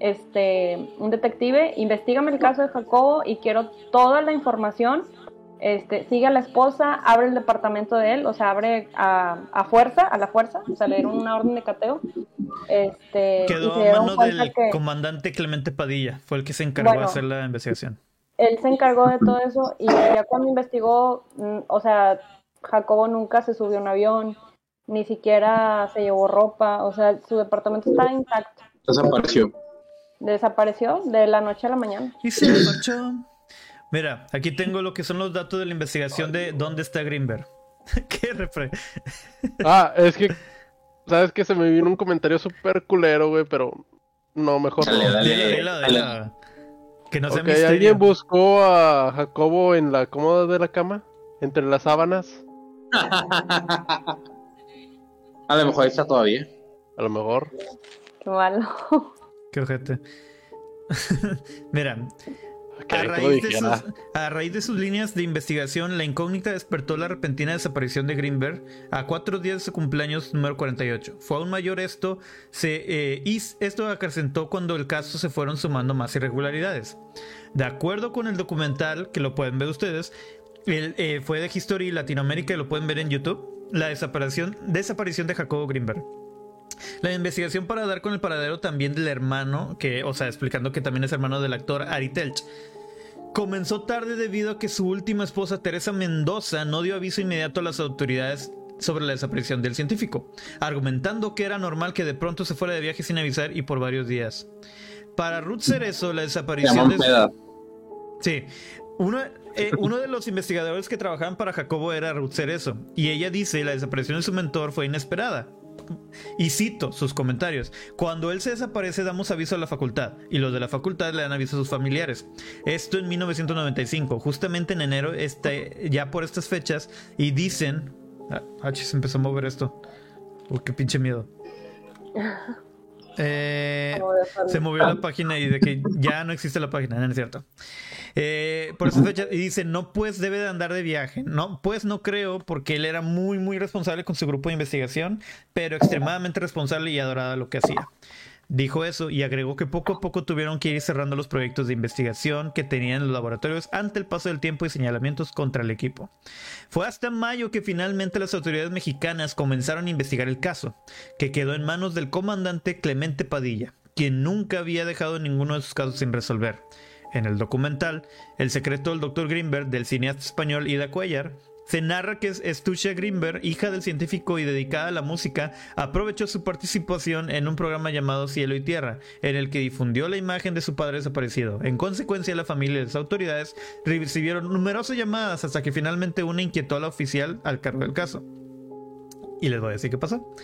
este, un detective, investigame el caso de Jacobo y quiero toda la información este, sigue a la esposa, abre el departamento de él, o sea, abre a, fuerza, a la fuerza, o sea, le dieron una orden de cateo. Este, Quedó a mano del comandante Clemente Padilla, fue el que se encargó de hacer la investigación. Él se encargó de todo eso y ya cuando investigó, mm, o sea, Jacobo nunca se subió a un avión, ni siquiera se llevó ropa, o sea, su departamento estaba intacto. Desapareció. Desapareció de la noche a la mañana. Y se marchó. Mira, aquí tengo lo que son los datos de la investigación de dónde está Greenberg. ¿Qué refre? ah, es que. ¿Sabes que Se me vino un comentario súper culero, güey, pero. No, mejor dale, no. Dale, dale, Que no okay, ¿Alguien buscó a Jacobo en la cómoda de la cama? ¿Entre las sábanas? a lo mejor ahí está todavía. A lo mejor. Qué malo. Qué ojete. Mira, a, raíz de sus, líneas de investigación, la incógnita despertó la repentina desaparición de Greenberg a cuatro días de su cumpleaños número 48. Fue aún mayor esto, se, eh, y esto acrecentó cuando el caso se fueron sumando más irregularidades. De acuerdo con el documental, que lo pueden ver ustedes, eh, fue de History Latinoamérica y lo pueden ver en YouTube, la desaparición, desaparición de Jacobo Greenberg. La investigación para dar con el paradero también del hermano, que, o sea, explicando que también es hermano del actor Ari Telch. Comenzó tarde debido a que su última esposa, Teresa Mendoza, no dio aviso inmediato a las autoridades sobre la desaparición del científico, argumentando que era normal que de pronto se fuera de viaje sin avisar y por varios días. Para Ruth Cerezo, la desaparición de... Sí, uno, eh, uno, de los investigadores que trabajaban para Jacobo era Ruth Cerezo, y ella dice la desaparición de su mentor fue inesperada. Y cito sus comentarios. Cuando él se desaparece damos aviso a la facultad y los de la facultad le dan aviso a sus familiares. Esto en 1995, justamente en enero, este, ya por estas fechas, y dicen... Ah, se empezó a mover esto. Uy, qué pinche miedo. Eh, se movió la página y de que ya no existe la página, no es cierto. Eh, por esa fecha, y dice, no, pues debe de andar de viaje. No, pues no creo, porque él era muy, muy responsable con su grupo de investigación, pero extremadamente responsable y adorada lo que hacía. Dijo eso y agregó que poco a poco tuvieron que ir cerrando los proyectos de investigación que tenían los laboratorios ante el paso del tiempo y señalamientos contra el equipo. Fue hasta mayo que finalmente las autoridades mexicanas comenzaron a investigar el caso, que quedó en manos del comandante Clemente Padilla, quien nunca había dejado ninguno de sus casos sin resolver. En el documental, El secreto del Dr. Greenberg del cineasta español Ida Cuellar, se narra que Stucia Greenberg, hija del científico y dedicada a la música, aprovechó su participación en un programa llamado Cielo y Tierra, en el que difundió la imagen de su padre desaparecido. En consecuencia, la familia y las autoridades recibieron numerosas llamadas hasta que finalmente una inquietó a la oficial al cargo del caso. Y les voy a decir qué pasó.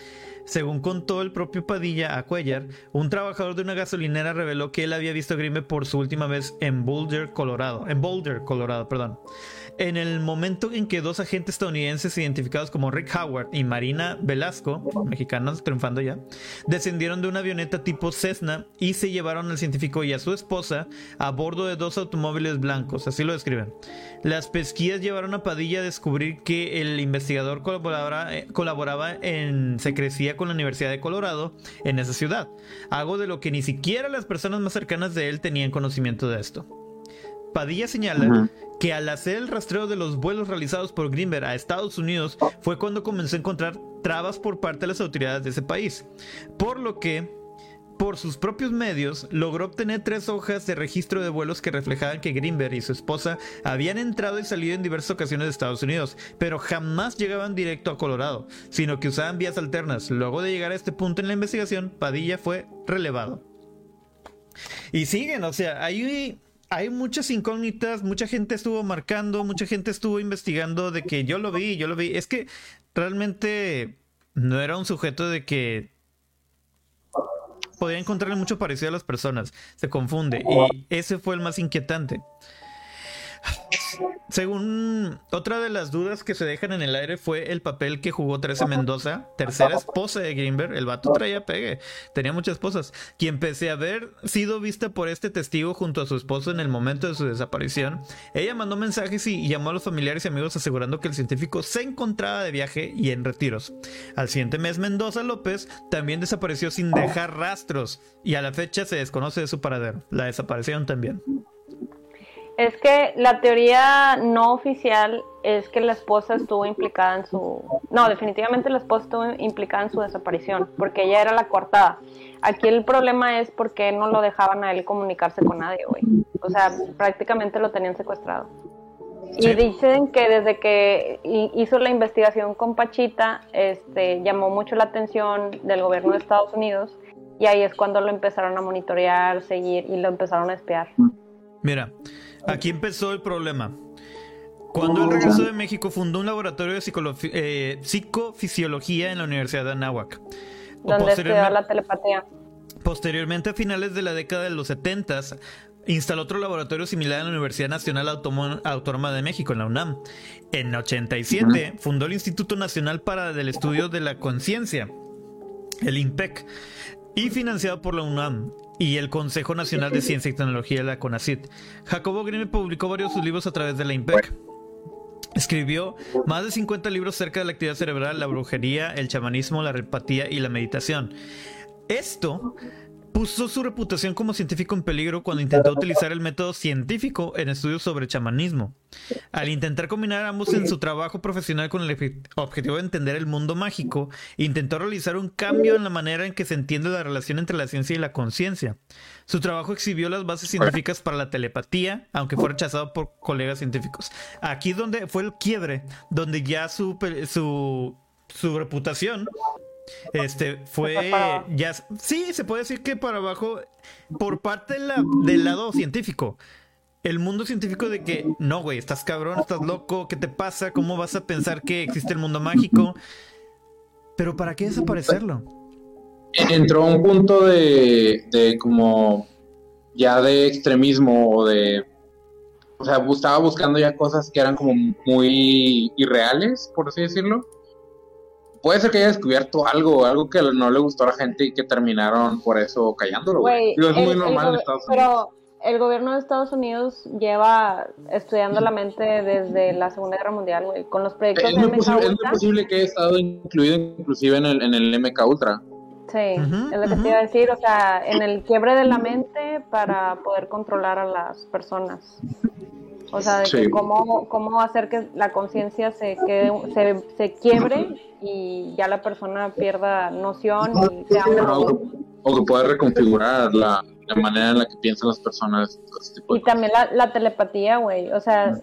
Según contó el propio Padilla a Cuellar, un trabajador de una gasolinera reveló que él había visto Grime por su última vez en Boulder, Colorado. En Boulder, Colorado, perdón en el momento en que dos agentes estadounidenses identificados como Rick Howard y Marina Velasco, mexicanos triunfando ya, descendieron de una avioneta tipo Cessna y se llevaron al científico y a su esposa a bordo de dos automóviles blancos, así lo describen. Las pesquisas llevaron a Padilla a descubrir que el investigador colaboraba, eh, colaboraba en secrecía con la Universidad de Colorado en esa ciudad, algo de lo que ni siquiera las personas más cercanas de él tenían conocimiento de esto. Padilla señala que al hacer el rastreo de los vuelos realizados por Greenberg a Estados Unidos fue cuando comenzó a encontrar trabas por parte de las autoridades de ese país. Por lo que, por sus propios medios, logró obtener tres hojas de registro de vuelos que reflejaban que Greenberg y su esposa habían entrado y salido en diversas ocasiones de Estados Unidos, pero jamás llegaban directo a Colorado, sino que usaban vías alternas. Luego de llegar a este punto en la investigación, Padilla fue relevado. Y siguen, o sea, hay hay muchas incógnitas, mucha gente estuvo marcando, mucha gente estuvo investigando de que yo lo vi, yo lo vi. Es que realmente no era un sujeto de que podía encontrarle mucho parecido a las personas. Se confunde. Y ese fue el más inquietante. Según otra de las dudas que se dejan en el aire fue el papel que jugó Teresa Mendoza, tercera esposa de Greenberg. El vato traía pegue, tenía muchas esposas, quien pese a haber sido vista por este testigo junto a su esposo en el momento de su desaparición, ella mandó mensajes y llamó a los familiares y amigos asegurando que el científico se encontraba de viaje y en retiros. Al siguiente mes, Mendoza López también desapareció sin dejar rastros y a la fecha se desconoce de su paradero. La desaparecieron también. Es que la teoría no oficial es que la esposa estuvo implicada en su... No, definitivamente la esposa estuvo implicada en su desaparición, porque ella era la coartada. Aquí el problema es porque no lo dejaban a él comunicarse con nadie, güey. O sea, prácticamente lo tenían secuestrado. Y dicen que desde que hizo la investigación con Pachita, este, llamó mucho la atención del gobierno de Estados Unidos y ahí es cuando lo empezaron a monitorear, seguir y lo empezaron a espiar. Mira, Aquí empezó el problema. Cuando él regresó de México, fundó un laboratorio de eh, psicofisiología en la Universidad de Anáhuac. Donde estudió la telepatía. Posteriormente, a finales de la década de los 70, instaló otro laboratorio similar en la Universidad Nacional Autónoma de México, en la UNAM. En 87, fundó el Instituto Nacional para el Estudio de la Conciencia, el INPEC, y financiado por la UNAM y el Consejo Nacional de Ciencia y Tecnología, la CONACYT. Jacobo Grimm publicó varios de sus libros a través de la IMPEC. Escribió más de 50 libros acerca de la actividad cerebral, la brujería, el chamanismo, la repatía y la meditación. Esto puso su reputación como científico en peligro cuando intentó utilizar el método científico en estudios sobre chamanismo. Al intentar combinar ambos en su trabajo profesional con el objetivo de entender el mundo mágico, intentó realizar un cambio en la manera en que se entiende la relación entre la ciencia y la conciencia. Su trabajo exhibió las bases científicas para la telepatía, aunque fue rechazado por colegas científicos. Aquí donde fue el quiebre, donde ya su, su, su reputación este fue ya sí se puede decir que para abajo por parte del lado científico. El mundo científico de que no güey estás cabrón estás loco qué te pasa cómo vas a pensar que existe el mundo mágico pero para qué desaparecerlo entró un punto de, de como ya de extremismo o de o sea estaba buscando ya cosas que eran como muy irreales por así decirlo puede ser que haya descubierto algo, algo que no le gustó a la gente y que terminaron por eso callándolo. Güey, es muy normal en Estados Unidos. Pero el gobierno de Estados Unidos lleva estudiando la mente desde la Segunda Guerra Mundial, con los proyectos es de MK posible, Es muy posible que haya estado incluido inclusive en el, en el MK Ultra. Sí, es lo que te iba a decir, o sea, en el quiebre de la mente para poder controlar a las personas. O sea, de cómo, cómo hacer que la conciencia se, se, se quiebre y ya la persona pierda noción y sea o, o, que pueda reconfigurar la, la, manera en la que piensan las personas. y también la, la telepatía, güey. O sea,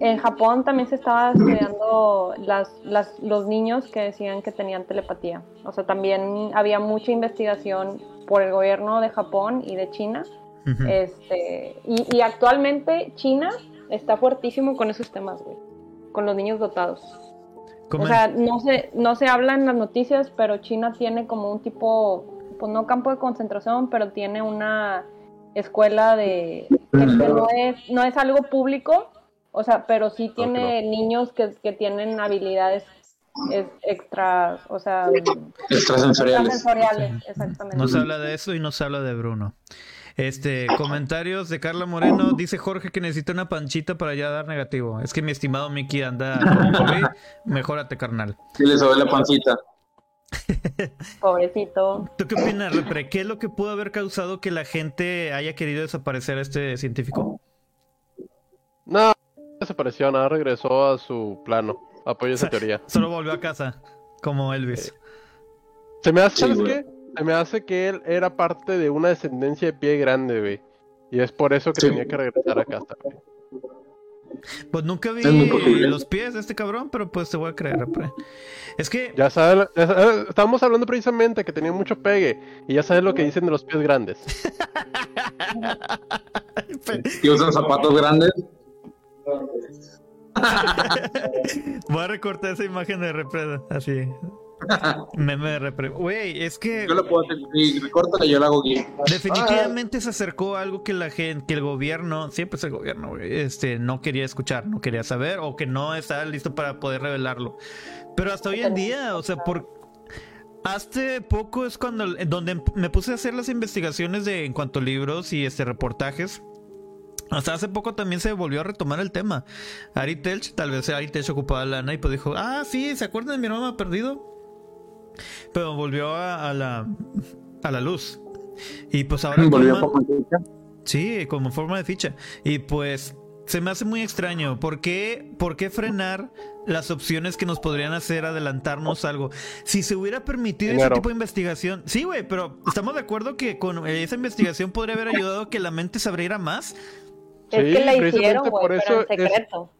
en Japón también se estaba estudiando las, las, los niños que decían que tenían telepatía. O sea, también había mucha investigación por el gobierno de Japón y de China. Este, y, y, actualmente China está fuertísimo con esos temas, güey. Con los niños dotados. O sea, no se, no se habla en las noticias, pero China tiene como un tipo, pues no campo de concentración, pero tiene una escuela de que no es, no es algo público, o sea, pero sí tiene niños que, que, tienen habilidades extras, o sea, extrasensoriales. exactamente. No se habla de eso y no se habla de Bruno. Este, comentarios de Carla Moreno. Dice Jorge que necesita una panchita para ya dar negativo. Es que mi estimado Mickey anda con Mejórate, carnal. Sí, le sobe la pancita. Pobrecito. ¿Tú qué opinas, Repre? ¿Qué es lo que pudo haber causado que la gente haya querido desaparecer a este científico? No, desapareció, nada, regresó a su plano. Apoyo esa teoría. Solo volvió a casa, como Elvis. Se me hace, ¿sabes qué? Se me hace que él era parte de una descendencia de pie grande, güey. Y es por eso que tenía que regresar a casa, güey. Pues nunca vi los pies de este cabrón, pero pues te voy a creer, Repre. Es que. Ya sabes, estábamos hablando precisamente que tenía mucho pegue. Y ya sabes lo que dicen de los pies grandes. ¿Y usan zapatos grandes? Voy a recortar esa imagen de Repre así. Meme de. Güey, es que. Yo lo puedo hacer. Recórtala, yo lo hago aquí. Definitivamente se acercó a algo que la gente, que el gobierno, siempre es el gobierno, güey, este, no quería escuchar, no quería saber, o que no estaba listo para poder revelarlo. Pero hasta hoy en día, o sea, por. Hace poco es cuando donde me puse a hacer las investigaciones de en cuanto a libros y este reportajes hasta hace poco también se volvió a retomar el tema. Ari Telch, tal vez Ari Telch ocupaba lana y pues dijo, ah, sí, ¿se acuerdan de mi hermano perdido? Pero volvió a, la, a la luz. Y pues ahora... ¿Volvió como ficha? Sí, como forma de ficha. Y pues se me hace muy extraño. ¿Por qué, ¿Por qué frenar las opciones que nos podrían hacer adelantarnos algo? Si se hubiera permitido ese tipo de investigación. Sí, güey, pero estamos de acuerdo que con esa investigación podría haber ayudado a que la mente se abriera más es que la hicieron, güey, pero en secreto.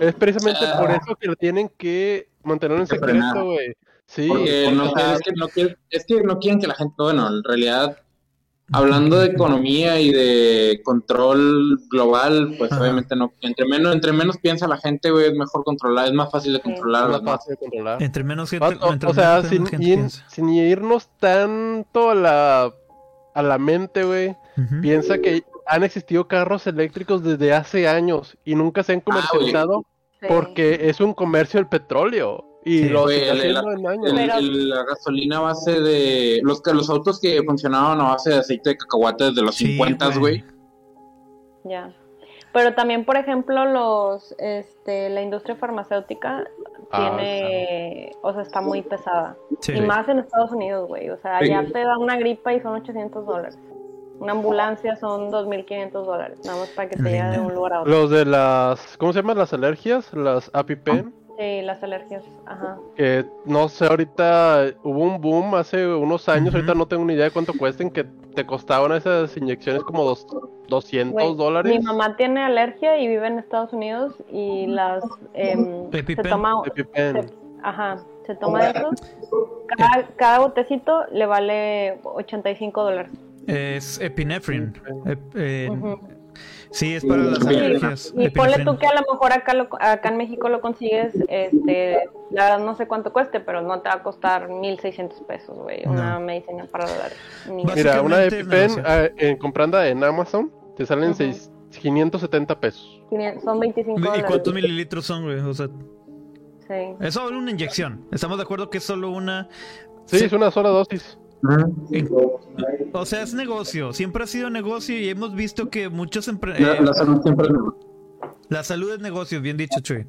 Es, precisamente por eso que lo tienen que mantener en secreto, güey. Sí, porque no, es, que no quieren, es que no quieren que la gente, bueno, en realidad, hablando de economía y de control global, pues obviamente no, entre menos, entre menos piensa la gente, güey, es mejor controlar, es más fácil de controlar. Es más fácil de controlar. Entre menos gente, o, sea, sin, sin, irnos tanto a la, a la mente, güey, piensa que han existido carros eléctricos desde hace años y nunca se han ah, comercializado porque es un comercio del petrollo. Y lo la gasolina base de los, los autos que funcionaban a base de aceite de cacahuate desde los 50, güey. Ya. Pero también, por ejemplo, los este la industria farmacéutica ah, tiene, o sea, está muy pesada. Y más en Estados Unidos, güey. O sea, ya te da una gripa y son 800 dólares. Una ambulancia son 2.500 dólares, nada más para que te lleve de un lugar a otro. Los de las, ¿cómo se llaman las alergias? Las ApiPen. Sí, las alergias, ajá. Que no sé, ahorita hubo un boom hace unos años, ahorita no tengo ni idea de cuánto cuesten, que te costaban esas inyecciones como dos, 200 dólares. Mi mamá tiene alergia y vive en Estados Unidos y las... Eh, se toma... ajá, se toma eso. Cada, cada botecito le vale 85 dólares. Es epinefrin. Eh, sí, es para las alergias. Y, ponle tú que a lo mejor acá, acá en México lo consigues, este, la verdad no sé cuánto cueste, pero no te va a costar 1.600 pesos, güey, una medicina para dolores. Mira, una EpiPen ah, en comprando en Amazon te salen 570 pesos. son 25 ¿Y cuántos mililitros son, güey? O sea... Sí. Es solo una inyección. Estamos de acuerdo que es solo una. Sí, es una sola dosis. O sea, es negocio, siempre ha sido negocio y hemos visto que muchos empresarios... La, salud siempre es negocio. La salud es negocio, bien dicho, Chuy.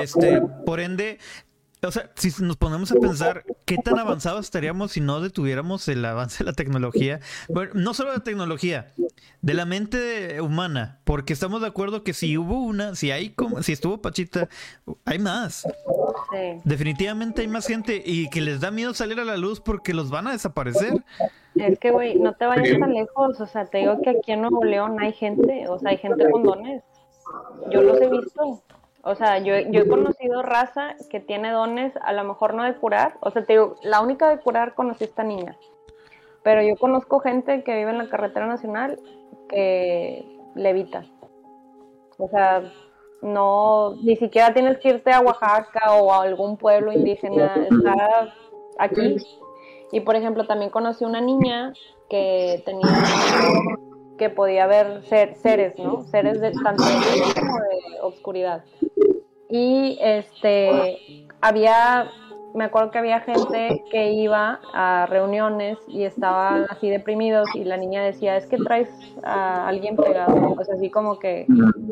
Este, por ende, o sea, si nos ponemos a pensar, qué tan avanzados estaríamos si no detuviéramos el avance de la tecnología. Bueno, no solo de la tecnología, de la mente humana, porque estamos de acuerdo que si hubo una, si hay como, si estuvo Pachita, hay más. Definitivamente hay más gente y que les da miedo salir a la luz porque los van a desaparecer. Es que, güey, no te vayas tan lejos. O sea, te digo que aquí en Nuevo León hay gente, o sea, hay gente con dones. Yo los he visto. O sea, yo, yo he conocido raza que tiene dones, a lo mejor no de curar. O sea, te digo, la única de curar conocí a esta niña. Pero yo conozco gente que vive en la carretera nacional que levita. O sea, no, ni siquiera tienes que irte a Oaxaca o a algún pueblo indígena, está aquí. Y por ejemplo, también conocí una niña que tenía, que podía ver seres, ¿no? Seres de tanto de de oscuridad. Y este, había me acuerdo que había gente que iba a reuniones y estaban así deprimidos y la niña decía, es que traes a alguien pegado, sea, así como que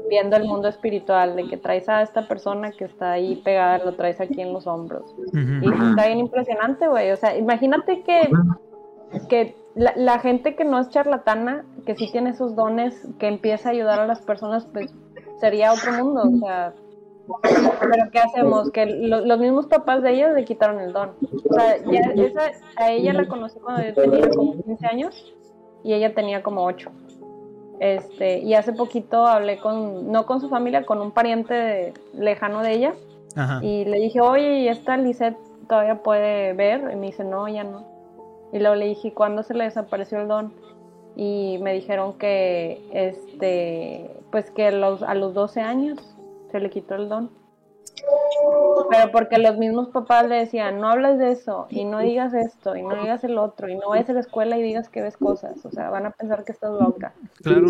viendo el mundo espiritual, de que traes a esta persona que está ahí pegada, lo traes aquí en los hombros. Y está bien impresionante, güey, o sea, imagínate que, que la, la, gente que no es charlatana, que sí tiene sus dones, que empieza a ayudar a las personas, pues sería otro mundo, o sea pero ¿qué hacemos? Que los mismos papás de ella le quitaron el don. O sea, esa, a ella la conocí cuando yo tenía como 15 años y ella tenía como 8. Este, y hace poquito hablé con, no con su familia, con un pariente lejano de ella. Y le dije, oye, ¿y esta Lisette todavía puede ver? Y me dice, no, ya no. Y luego le dije, ¿cuándo se le desapareció el don? Y me dijeron que, este, pues que los, a los 12 años se le quitó el don. Pero porque los mismos papás le decían, no hables de eso, y no digas esto, y no digas el otro, y no vayas a la escuela y digas que ves cosas, o sea, van a pensar que estás loca.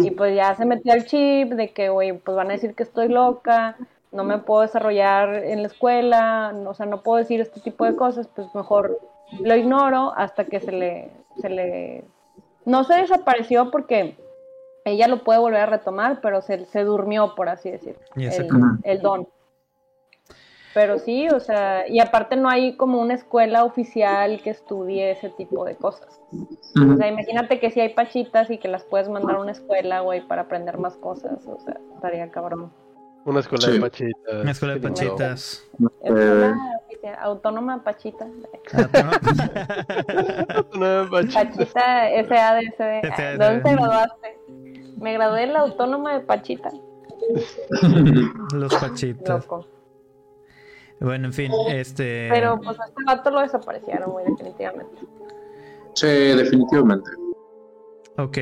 Y pues ya se metió el chip de que, güey, pues van a decir que estoy loca, no me puedo desarrollar en la escuela, o sea, no puedo decir este tipo de cosas, pues mejor lo ignoro hasta que se le, se le... No se desapareció porque ella lo puede volver a retomar, pero se, se durmió, por así decir, el, don. Pero sí, o sea, y aparte no hay como una escuela oficial que estudie ese tipo de cosas. O sea, imagínate que si hay pachitas y que las puedes mandar a una escuela, güey, para aprender más cosas, o sea, estaría cabrón. Una escuela de pachitas. Una escuela de pachitas. Escuela autónoma pachita. Autónoma pachita. Pachita SADSB. ¿Dónde te graduaste? Me gradué en la autónoma de Pachita. Los Pachitas. Bueno, en fin, este. Pero pues a este rato lo desaparecieron, muy definitivamente. Sí, definitivamente. Ok.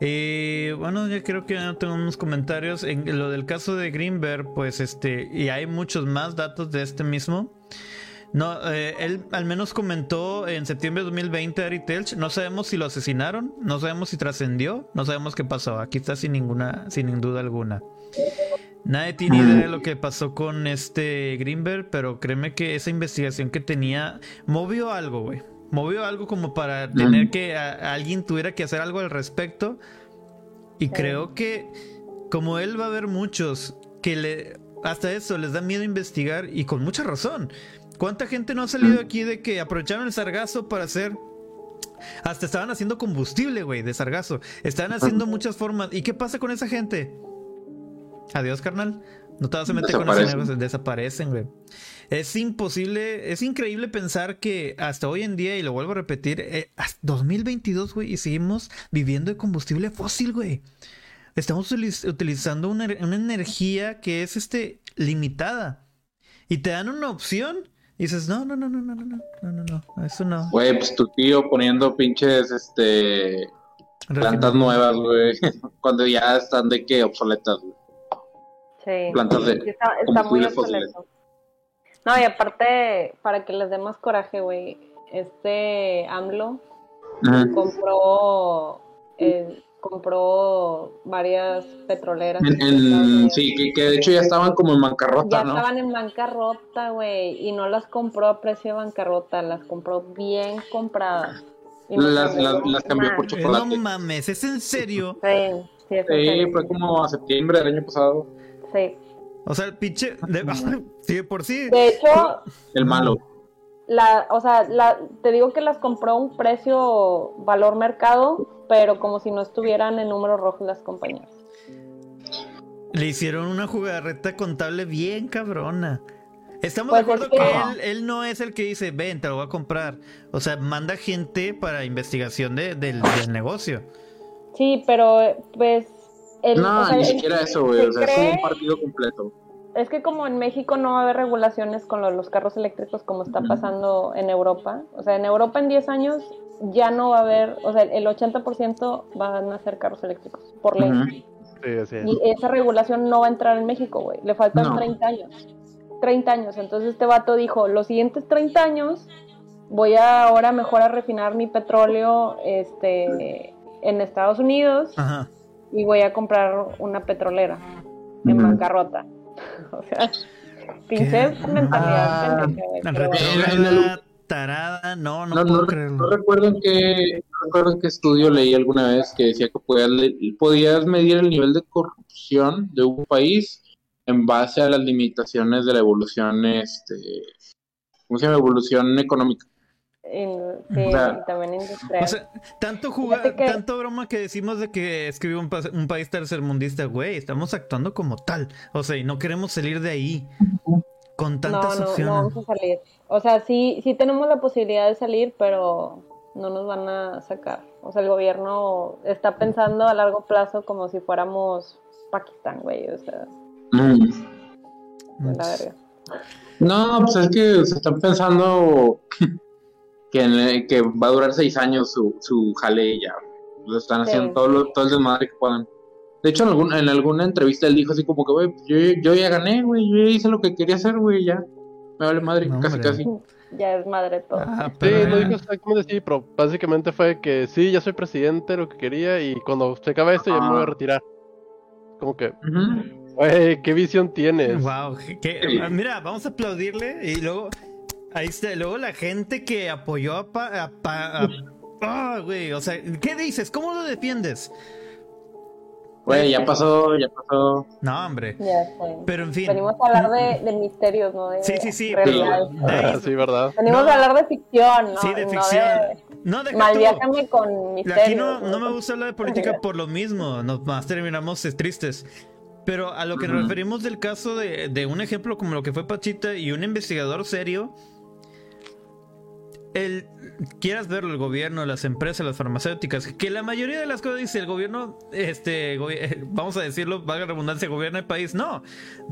Eh, bueno, ya creo que ya tengo unos comentarios. En lo del caso de Greenberg, pues este, y hay muchos más datos de este mismo. No, eh, él al menos comentó en septiembre de 2020 Ari Telch, no sabemos si lo asesinaron, no sabemos si trascendió, no sabemos qué pasó. Aquí está sin ninguna, sin duda alguna. Nadie tiene idea de lo que pasó con este Greenberg, pero créeme que esa investigación que tenía movió algo, güey. Movió algo como para tener que alguien tuviera que hacer algo al respecto. Y creo que como él va a haber muchos que le hasta eso les da miedo investigar y con mucha razón. ¿Cuánta gente no ha salido aquí de que aprovecharon el sargazo para hacer hasta estaban haciendo combustible, güey, de sargazo. Estaban haciendo muchas formas. ¿Y qué pasa con esa gente? Adiós, carnal. No te vas a meter con esos Desaparecen, güey. Es imposible, es increíble pensar que hasta hoy en día, y lo vuelvo a repetir, eh, 2022, güey, y seguimos viviendo de combustible fósil, güey. Estamos utilizando una, una energía que es este limitada. Y te dan una opción y dices, no, no, no, no, no, no, no, no, no, eso no. Güey, pues tu tío poniendo pinches, este, plantas nuevas, güey, cuando ya están de qué obsoletas, güey. Sí. Plantas de... Está, está muy obsoleto. No, y aparte, para que les dé más coraje, güey, este AMLO compró... Eh, compró varias petroleras. sí, que, de hecho ya estaban como en bancarrota, ya estaban en bancarrota, güey, y no las compró a precio de bancarrota, las compró bien compradas. Las, las, cambió por chocolate. No mames, ¿es en serio? Sí, sí, sí fue como a septiembre del año pasado. Sí. O sea, el pinche. De, sí, por sí. De hecho. El malo. La, o sea, la, te digo que las compró a un precio valor mercado, pero como si no estuvieran en números rojos las compañías. Le hicieron una jugarreta contable bien cabrona. Estamos de pues acuerdo que, él, no es el que dice, ven, te lo voy a comprar. O sea, manda gente para investigación del, del, negocio. Sí, pero pues... no, ni siquiera eso, güey. O sea, es un partido completo. Es que como en México no va a haber regulaciones con los carros eléctricos como está pasando en Europa. O sea, en Europa en 10 años ya no va a haber, o sea, el 80% van a ser carros eléctricos, por ley. Y esa regulación no va a entrar en México, güey. Le faltan 30 años. 30 años. Entonces este vato dijo, los siguientes 30 años voy a ahora mejor a refinar mi petróleo este, en Estados Unidos y voy a comprar una petrolera en bancarrota. o sea, pinche mentalidad. Ah, tarada, no, no, no, no, recuerdo en qué, recuerdo en qué estudio leí alguna vez que decía que podías, podías medir el nivel de corrupción de un país en base a las limitaciones de la evolución, este, ¿cómo se llama? Evolución económica. Sí, también industrial. O sea, tanto, tanto broma que decimos de que escribió un, un, país tercermundista, güey, estamos actuando como tal. O sea, y no queremos salir de ahí con tantas no, opciones. No, vamos a salir. O sea, sí, sí tenemos la posibilidad de salir, pero no nos van a sacar. O sea, el gobierno está pensando a largo plazo como si fuéramos Pakistán, güey. O sea, Mm. No, pues es que se están pensando que, que va a durar seis años su, su jale y ya. Lo están haciendo todo, todo el desmadre que puedan. De hecho, en, algún, en alguna entrevista él dijo así como que, güey, yo, yo, ya gané, güey, yo ya hice lo que quería hacer, güey, ya. Me vale madre, casi, casi. Ya es madre todo. Ah, sí, lo dijo exactamente así, pero básicamente fue que sí, ya soy presidente, lo que quería, y cuando se acabe esto ya me voy a ah. retirar. Como que... ¿qué visión tienes? Wow, ah, mira, vamos a aplaudirle y luego ahí está, luego la gente que apoyó a, pa, ah, güey, o sea, ¿qué dices? ¿Cómo lo defiendes? Güey, ya pasó, ya pasó. No, hombre. Ya Pero en fin. Venimos a hablar de, de misterios, ¿no? De sí, sí, sí. sí, ¿verdad? Venimos a hablar de ficción, ¿no? Sí, de ficción. No, de, Malviájame con misterios. Aquí no, no, me gusta hablar de política por lo mismo. Nos más terminamos tristes. Pero a lo que nos referimos del caso de, un ejemplo como lo que fue Pachita y un investigador serio, el quieras verlo, el gobierno, las empresas, las farmacéuticas, que la mayoría de las cosas dice el gobierno, este, vamos a decirlo, valga redundancia, gobierna el país. No,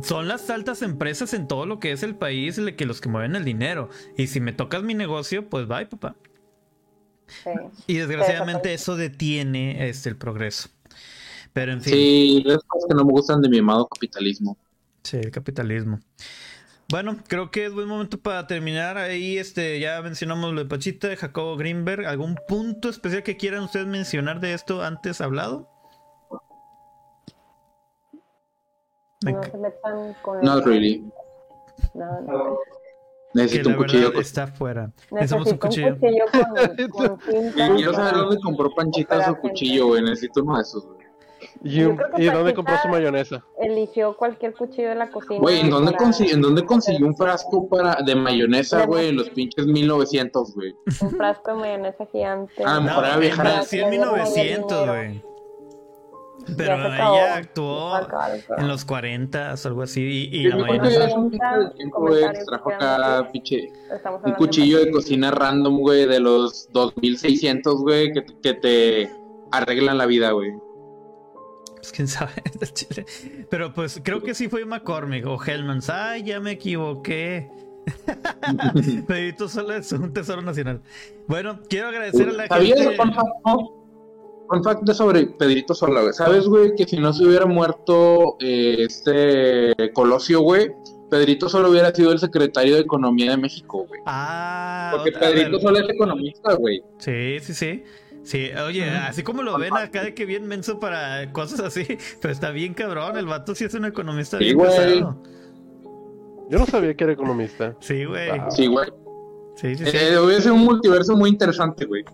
son las altas empresas en todo lo que es el país que los que mueven el dinero. Y si me tocas mi negocio, pues bye, papá. Y desgraciadamente eso detiene este, el progreso. Pero en fin. Sí, las cosas que no me gustan de mi amado capitalismo. Sí, el capitalismo. Bueno, creo que es buen momento para terminar. Ahí este, ya mencionamos lo de Pachita, de Jacobo Greenberg. ¿Algún punto especial que quieran ustedes mencionar de esto antes hablado? No se metan con Not really. No, no. Necesito un cuchillo. Está afuera. Necesitamos un cuchillo. con, Quiero saber dónde compró Panchita su cuchillo, güey. Necesito uno de esos, güey. ¿Y, dónde compró su mayonesa? Eligió cualquier cuchillo de la cocina. Güey, ¿en dónde, consiguió, ¿en dónde consiguió un frasco para de mayonesa, güey? En los pinches 1900, güey. Un frasco de mayonesa gigante. Ah, a mejor era viajar. Sí, en 1900, güey. Pero ella actuó en los 40 o algo así. Y, y la mayonesa. Un trajo acá, pinche. Un cuchillo de cocina random, güey, de los 2600, güey, que, que te arreglan la vida, güey. Pues quién sabe Chile. Pero pues creo que sí fue McCormick o Hellmans. Ay, ya me equivoqué. Pedrito Sola es un tesoro nacional. Bueno, quiero agradecer a la gente. Un fact de sobre Pedrito Sola, güey. ¿Sabes, güey, que si no se hubiera muerto eh, este Colosio, güey, Pedrito solo hubiera sido el secretario de Economía de México, güey. Ah, porque Pedrito Sola es economista, güey. Sí, sí, sí. Sí, oye, así como lo ven acá de que bien menso para cosas así, pero está bien cabrón, el vato sí es un economista bien pesado. Yo no sabía que era economista. Sí, güey. Sí, güey. Sí, sí, sí. Eh, ser un multiverso muy interesante, güey.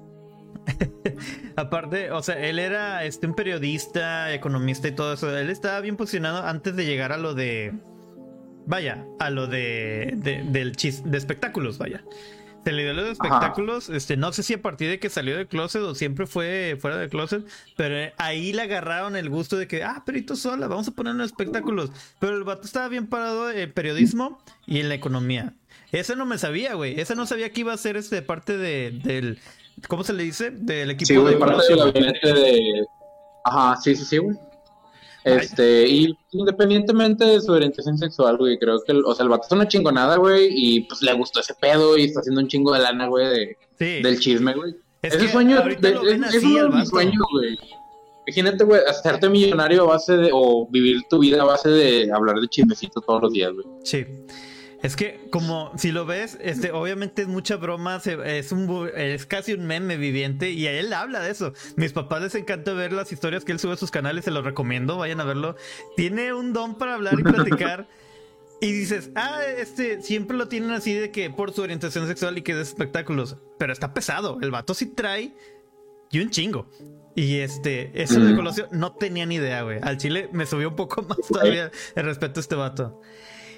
Aparte, o sea, él era este un periodista, economista y todo eso. Él estaba bien posicionado antes de llegar a lo de. Vaya, a lo de. de del chis, de espectáculos, vaya. Dio los espectáculos, este, no sé si a partir de que salió del closet o siempre fue fuera del closet, pero ahí le agarraron el gusto de que, ah, Perito Sola, vamos a poner en espectáculos. Pero el vato estaba bien parado en periodismo y en la economía. Ese no me sabía, güey. Ese no sabía que iba a ser este parte de, del, ¿cómo se le dice? Del equipo sí, güey, parte del gabinete de... Ajá, sí, sí, sí, güey. Este, y independientemente de su orientación sexual, güey, creo que, o sea, el vato es una chingonada, güey, y pues le gustó ese pedo y está haciendo un chingo de lana, güey, de, del chisme, güey. ese sueño, de, es, es mi sueño, güey. Imagínate, güey, hacerte millonario a base de, o vivir tu vida a base de hablar de chismecito todos los días, güey. Sí. Es que como si lo ves, este, obviamente es mucha broma, es un es casi un meme viviente y él habla de eso. Mis papás les encanta ver las historias que él sube a sus canales, se los recomiendo, vayan a verlo. Tiene un don para hablar y platicar. y dices, ah, este, siempre lo tienen así de que por su orientación sexual y que de espectáculos. Pero está pesado. El vato sí trae y un chingo. Y este, eso de Colosio no tenía ni idea, güey. Al chile me subió un poco más todavía el respeto a este vato.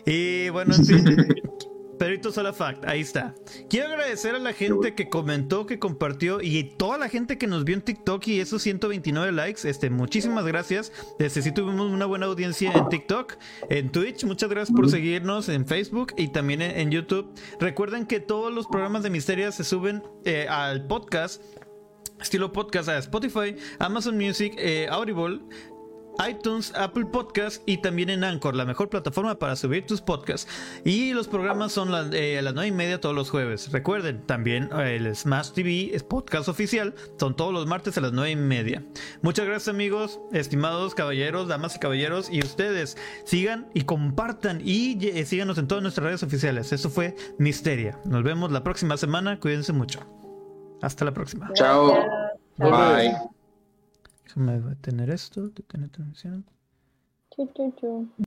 Y bueno, en fin. Perito Sola Fact, ahí está. Quiero agradecer a la gente que comentó, que compartió y toda la gente que nos vio en TikTok y esos 129 likes. Este, muchísimas gracias. Desde sí tuvimos una buena audiencia en TikTok, en Twitch. Muchas gracias por seguirnos en Facebook y también en, YouTube. Recuerden que todos los programas de Misteria se suben eh, al podcast estilo podcast a Spotify, Amazon Music, eh, Audible, iTunes, Apple Podcast y también en Anchor, la mejor plataforma para subir tus podcasts. Y los programas son eh, a las 9 y media todos los jueves. Recuerden, también eh, el Smash TV es podcast oficial, son todos los martes a las 9 y media. Muchas gracias amigos, estimados caballeros, damas y caballeros, y ustedes sigan y compartan y eh, síganos en todas nuestras redes oficiales. Eso fue Misteria. Nos vemos la próxima semana, cuídense mucho. Hasta la próxima. Chao. Bye. Déjame detener esto, detener transmisión. Chu, chu, chu.